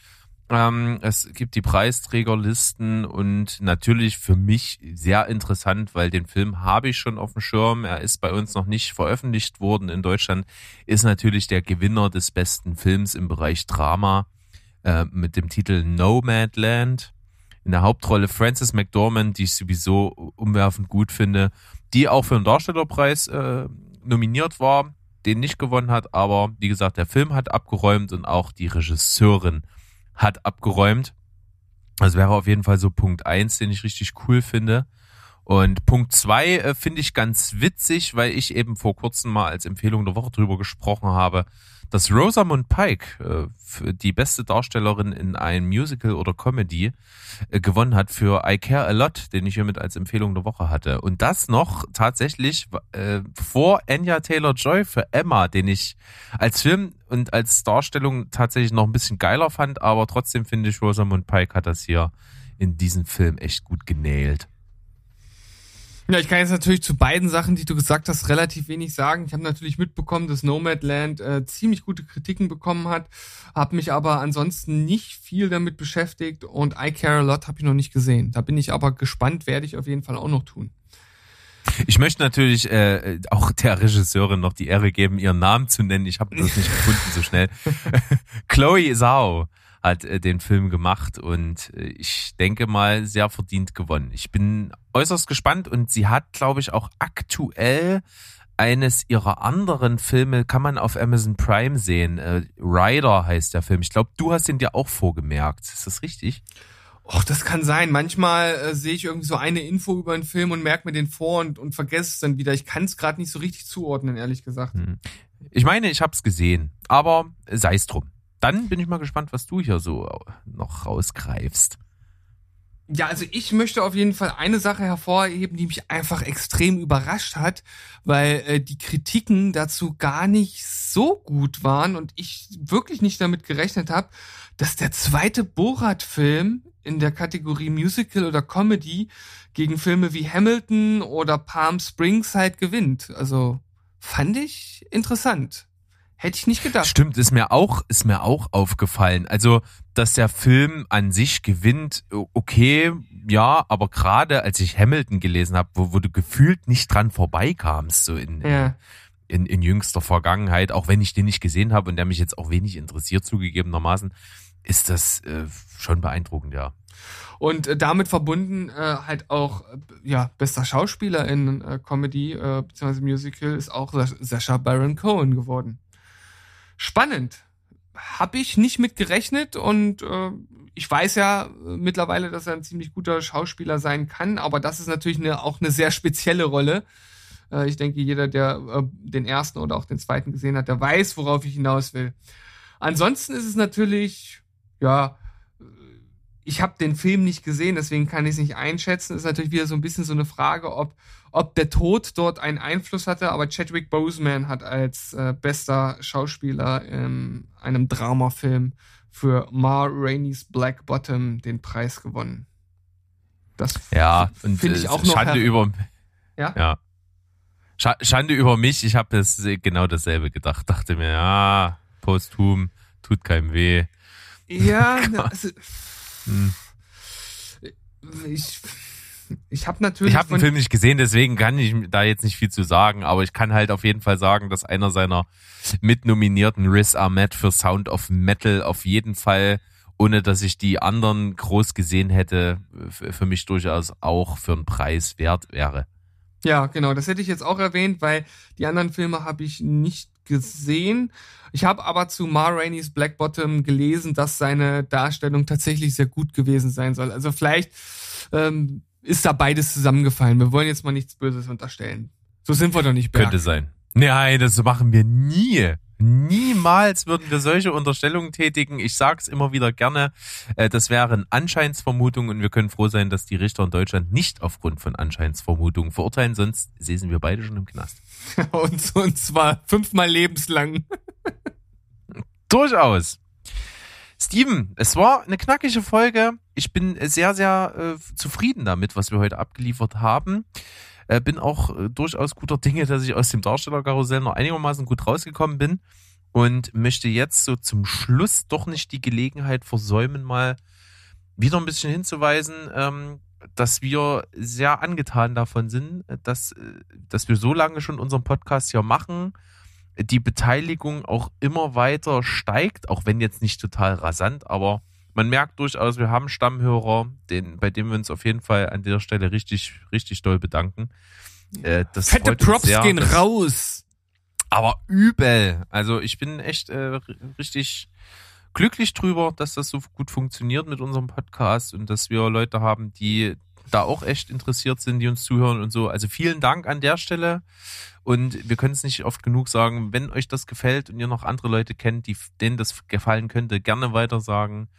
Ähm, es gibt die Preisträgerlisten und natürlich für mich sehr interessant, weil den Film habe ich schon auf dem Schirm. Er ist bei uns noch nicht veröffentlicht worden in Deutschland. Ist natürlich der Gewinner des besten Films im Bereich Drama äh, mit dem Titel Nomadland. In der Hauptrolle Frances McDormand, die ich sowieso umwerfend gut finde, die auch für den Darstellerpreis äh, nominiert war, den nicht gewonnen hat, aber wie gesagt, der Film hat abgeräumt und auch die Regisseurin hat abgeräumt. Das wäre auf jeden Fall so Punkt eins, den ich richtig cool finde. Und Punkt zwei äh, finde ich ganz witzig, weil ich eben vor kurzem mal als Empfehlung der Woche drüber gesprochen habe, dass Rosamund Pike äh, die beste Darstellerin in einem Musical oder Comedy äh, gewonnen hat für I Care a Lot, den ich hiermit als Empfehlung der Woche hatte. Und das noch tatsächlich äh, vor Anya Taylor Joy für Emma, den ich als Film und als Darstellung tatsächlich noch ein bisschen geiler fand, aber trotzdem finde ich Rosamund Pike hat das hier in diesem Film echt gut genäht. Ja, ich kann jetzt natürlich zu beiden Sachen, die du gesagt hast, relativ wenig sagen. Ich habe natürlich mitbekommen, dass Nomadland äh, ziemlich gute Kritiken bekommen hat, habe mich aber ansonsten nicht viel damit beschäftigt und I Care a Lot habe ich noch nicht gesehen. Da bin ich aber gespannt, werde ich auf jeden Fall auch noch tun. Ich möchte natürlich äh, auch der Regisseurin noch die Ehre geben, ihren Namen zu nennen. Ich habe das nicht gefunden so schnell. Chloe Zhao hat äh, den Film gemacht und äh, ich denke mal sehr verdient gewonnen. Ich bin äußerst gespannt und sie hat, glaube ich, auch aktuell eines ihrer anderen Filme kann man auf Amazon Prime sehen. Äh, Rider heißt der Film. Ich glaube, du hast den dir auch vorgemerkt. Ist das richtig? Och, das kann sein. Manchmal äh, sehe ich irgendwie so eine Info über einen Film und merke mir den vor und, und vergesse es dann wieder. Ich kann es gerade nicht so richtig zuordnen, ehrlich gesagt. Hm. Ich meine, ich habe es gesehen, aber sei es drum dann bin ich mal gespannt, was du hier so noch rausgreifst. Ja, also ich möchte auf jeden Fall eine Sache hervorheben, die mich einfach extrem überrascht hat, weil äh, die Kritiken dazu gar nicht so gut waren und ich wirklich nicht damit gerechnet habe, dass der zweite Borat-Film in der Kategorie Musical oder Comedy gegen Filme wie Hamilton oder Palm Springs halt gewinnt. Also fand ich interessant. Hätte ich nicht gedacht. Stimmt, ist mir auch, ist mir auch aufgefallen. Also, dass der Film an sich gewinnt, okay, ja, aber gerade als ich Hamilton gelesen habe, wo, wo du gefühlt nicht dran vorbeikamst, so in, ja. in, in jüngster Vergangenheit, auch wenn ich den nicht gesehen habe und der mich jetzt auch wenig interessiert, zugegebenermaßen, ist das äh, schon beeindruckend, ja. Und äh, damit verbunden äh, halt auch, äh, ja, bester Schauspieler in äh, Comedy äh, bzw. Musical ist auch Sascha Baron Cohen geworden spannend. Habe ich nicht mit gerechnet und äh, ich weiß ja äh, mittlerweile, dass er ein ziemlich guter Schauspieler sein kann, aber das ist natürlich eine, auch eine sehr spezielle Rolle. Äh, ich denke, jeder, der äh, den ersten oder auch den zweiten gesehen hat, der weiß, worauf ich hinaus will. Ansonsten ist es natürlich, ja, ich habe den Film nicht gesehen, deswegen kann ich es nicht einschätzen. Ist natürlich wieder so ein bisschen so eine Frage, ob, ob der Tod dort einen Einfluss hatte. Aber Chadwick Boseman hat als äh, bester Schauspieler in einem Dramafilm für Ma Rainey's Black Bottom den Preis gewonnen. Das ja, finde ich äh, auch noch Schande über ja. ja. Schande über mich. Ich habe das genau dasselbe gedacht. Dachte mir, ja, posthum tut keinem weh. Ja, also, hm. Ich, ich habe natürlich. Ich habe den Film nicht gesehen, deswegen kann ich da jetzt nicht viel zu sagen, aber ich kann halt auf jeden Fall sagen, dass einer seiner mitnominierten Riz Ahmed für Sound of Metal auf jeden Fall, ohne dass ich die anderen groß gesehen hätte, für mich durchaus auch für einen Preis wert wäre. Ja, genau, das hätte ich jetzt auch erwähnt, weil die anderen Filme habe ich nicht gesehen. Ich habe aber zu Ma Rainey's Black Bottom gelesen, dass seine Darstellung tatsächlich sehr gut gewesen sein soll. Also vielleicht ähm, ist da beides zusammengefallen. Wir wollen jetzt mal nichts Böses unterstellen. So sind wir doch nicht. Berg. Könnte sein. Nein, das machen wir nie. Niemals würden wir solche Unterstellungen tätigen. Ich sage es immer wieder gerne. Äh, das wären Anscheinsvermutungen und wir können froh sein, dass die Richter in Deutschland nicht aufgrund von Anscheinsvermutungen verurteilen, sonst säßen wir beide schon im Knast. und, und zwar fünfmal lebenslang. Durchaus. Steven, es war eine knackige Folge. Ich bin sehr, sehr äh, zufrieden damit, was wir heute abgeliefert haben. Äh, bin auch äh, durchaus guter Dinge, dass ich aus dem Darstellerkarussell noch einigermaßen gut rausgekommen bin und möchte jetzt so zum Schluss doch nicht die Gelegenheit versäumen, mal wieder ein bisschen hinzuweisen, ähm, dass wir sehr angetan davon sind, dass, äh, dass wir so lange schon unseren Podcast hier machen, die Beteiligung auch immer weiter steigt, auch wenn jetzt nicht total rasant, aber man merkt durchaus, wir haben Stammhörer, den, bei denen wir uns auf jeden Fall an der Stelle richtig, richtig doll bedanken. Äh, das Fette Props sehr, gehen raus. Aber übel. Also ich bin echt äh, richtig glücklich drüber, dass das so gut funktioniert mit unserem Podcast und dass wir Leute haben, die da auch echt interessiert sind, die uns zuhören und so. Also vielen Dank an der Stelle. Und wir können es nicht oft genug sagen, wenn euch das gefällt und ihr noch andere Leute kennt, die, denen das gefallen könnte, gerne weitersagen,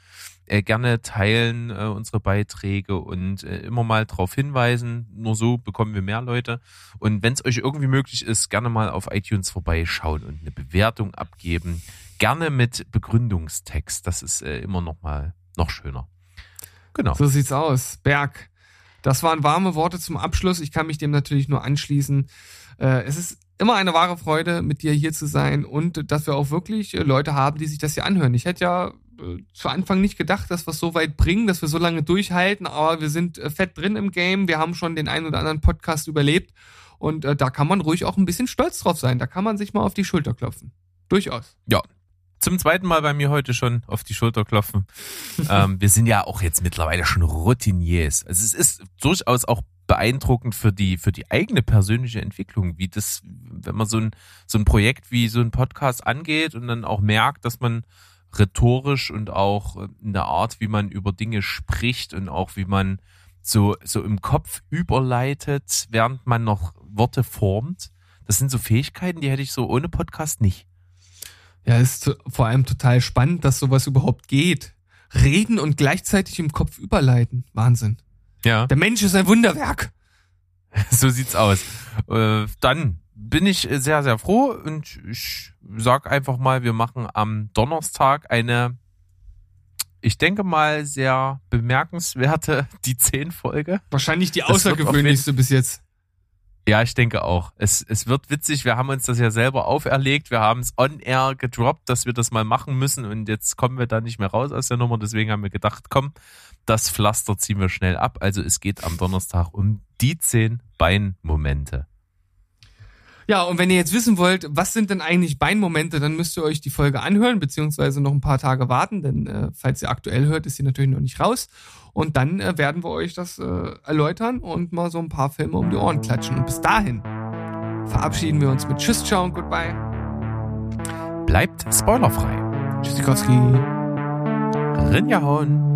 äh, gerne teilen äh, unsere Beiträge und äh, immer mal darauf hinweisen. Nur so bekommen wir mehr Leute. Und wenn es euch irgendwie möglich ist, gerne mal auf iTunes vorbeischauen und eine Bewertung abgeben. Gerne mit Begründungstext. Das ist äh, immer noch mal noch schöner. Genau. So sieht's aus. Berg. Das waren warme Worte zum Abschluss. Ich kann mich dem natürlich nur anschließen. Äh, es ist immer eine wahre Freude, mit dir hier zu sein und dass wir auch wirklich äh, Leute haben, die sich das hier anhören. Ich hätte ja äh, zu Anfang nicht gedacht, dass wir es so weit bringen, dass wir so lange durchhalten, aber wir sind fett drin im Game. Wir haben schon den einen oder anderen Podcast überlebt und äh, da kann man ruhig auch ein bisschen stolz drauf sein. Da kann man sich mal auf die Schulter klopfen. Durchaus. Ja, zum zweiten Mal bei mir heute schon auf die Schulter klopfen. ähm, wir sind ja auch jetzt mittlerweile schon Routiniers. Also es ist durchaus auch beeindruckend für die, für die eigene persönliche Entwicklung, wie das, wenn man so ein, so ein Projekt wie so ein Podcast angeht und dann auch merkt, dass man rhetorisch und auch in der Art, wie man über Dinge spricht und auch wie man so, so im Kopf überleitet, während man noch Worte formt. Das sind so Fähigkeiten, die hätte ich so ohne Podcast nicht. Ja, ist vor allem total spannend, dass sowas überhaupt geht. Reden und gleichzeitig im Kopf überleiten. Wahnsinn. Ja. Der Mensch ist ein Wunderwerk. So sieht's aus. Äh, dann bin ich sehr, sehr froh und ich sag einfach mal, wir machen am Donnerstag eine, ich denke mal, sehr bemerkenswerte Die 10 Folge. Wahrscheinlich die außergewöhnlichste bis jetzt. Ja, ich denke auch. Es, es wird witzig. Wir haben uns das ja selber auferlegt. Wir haben es on air gedroppt, dass wir das mal machen müssen. Und jetzt kommen wir da nicht mehr raus aus der Nummer. Deswegen haben wir gedacht, komm, das Pflaster ziehen wir schnell ab. Also es geht am Donnerstag um die zehn Beinmomente. Ja, und wenn ihr jetzt wissen wollt, was sind denn eigentlich Beinmomente, dann müsst ihr euch die Folge anhören, beziehungsweise noch ein paar Tage warten, denn äh, falls ihr aktuell hört, ist sie natürlich noch nicht raus. Und dann äh, werden wir euch das äh, erläutern und mal so ein paar Filme um die Ohren klatschen. Und bis dahin verabschieden wir uns mit Tschüss, ciao und goodbye. Bleibt spoilerfrei. Tschüssikowski. Rinjahauen.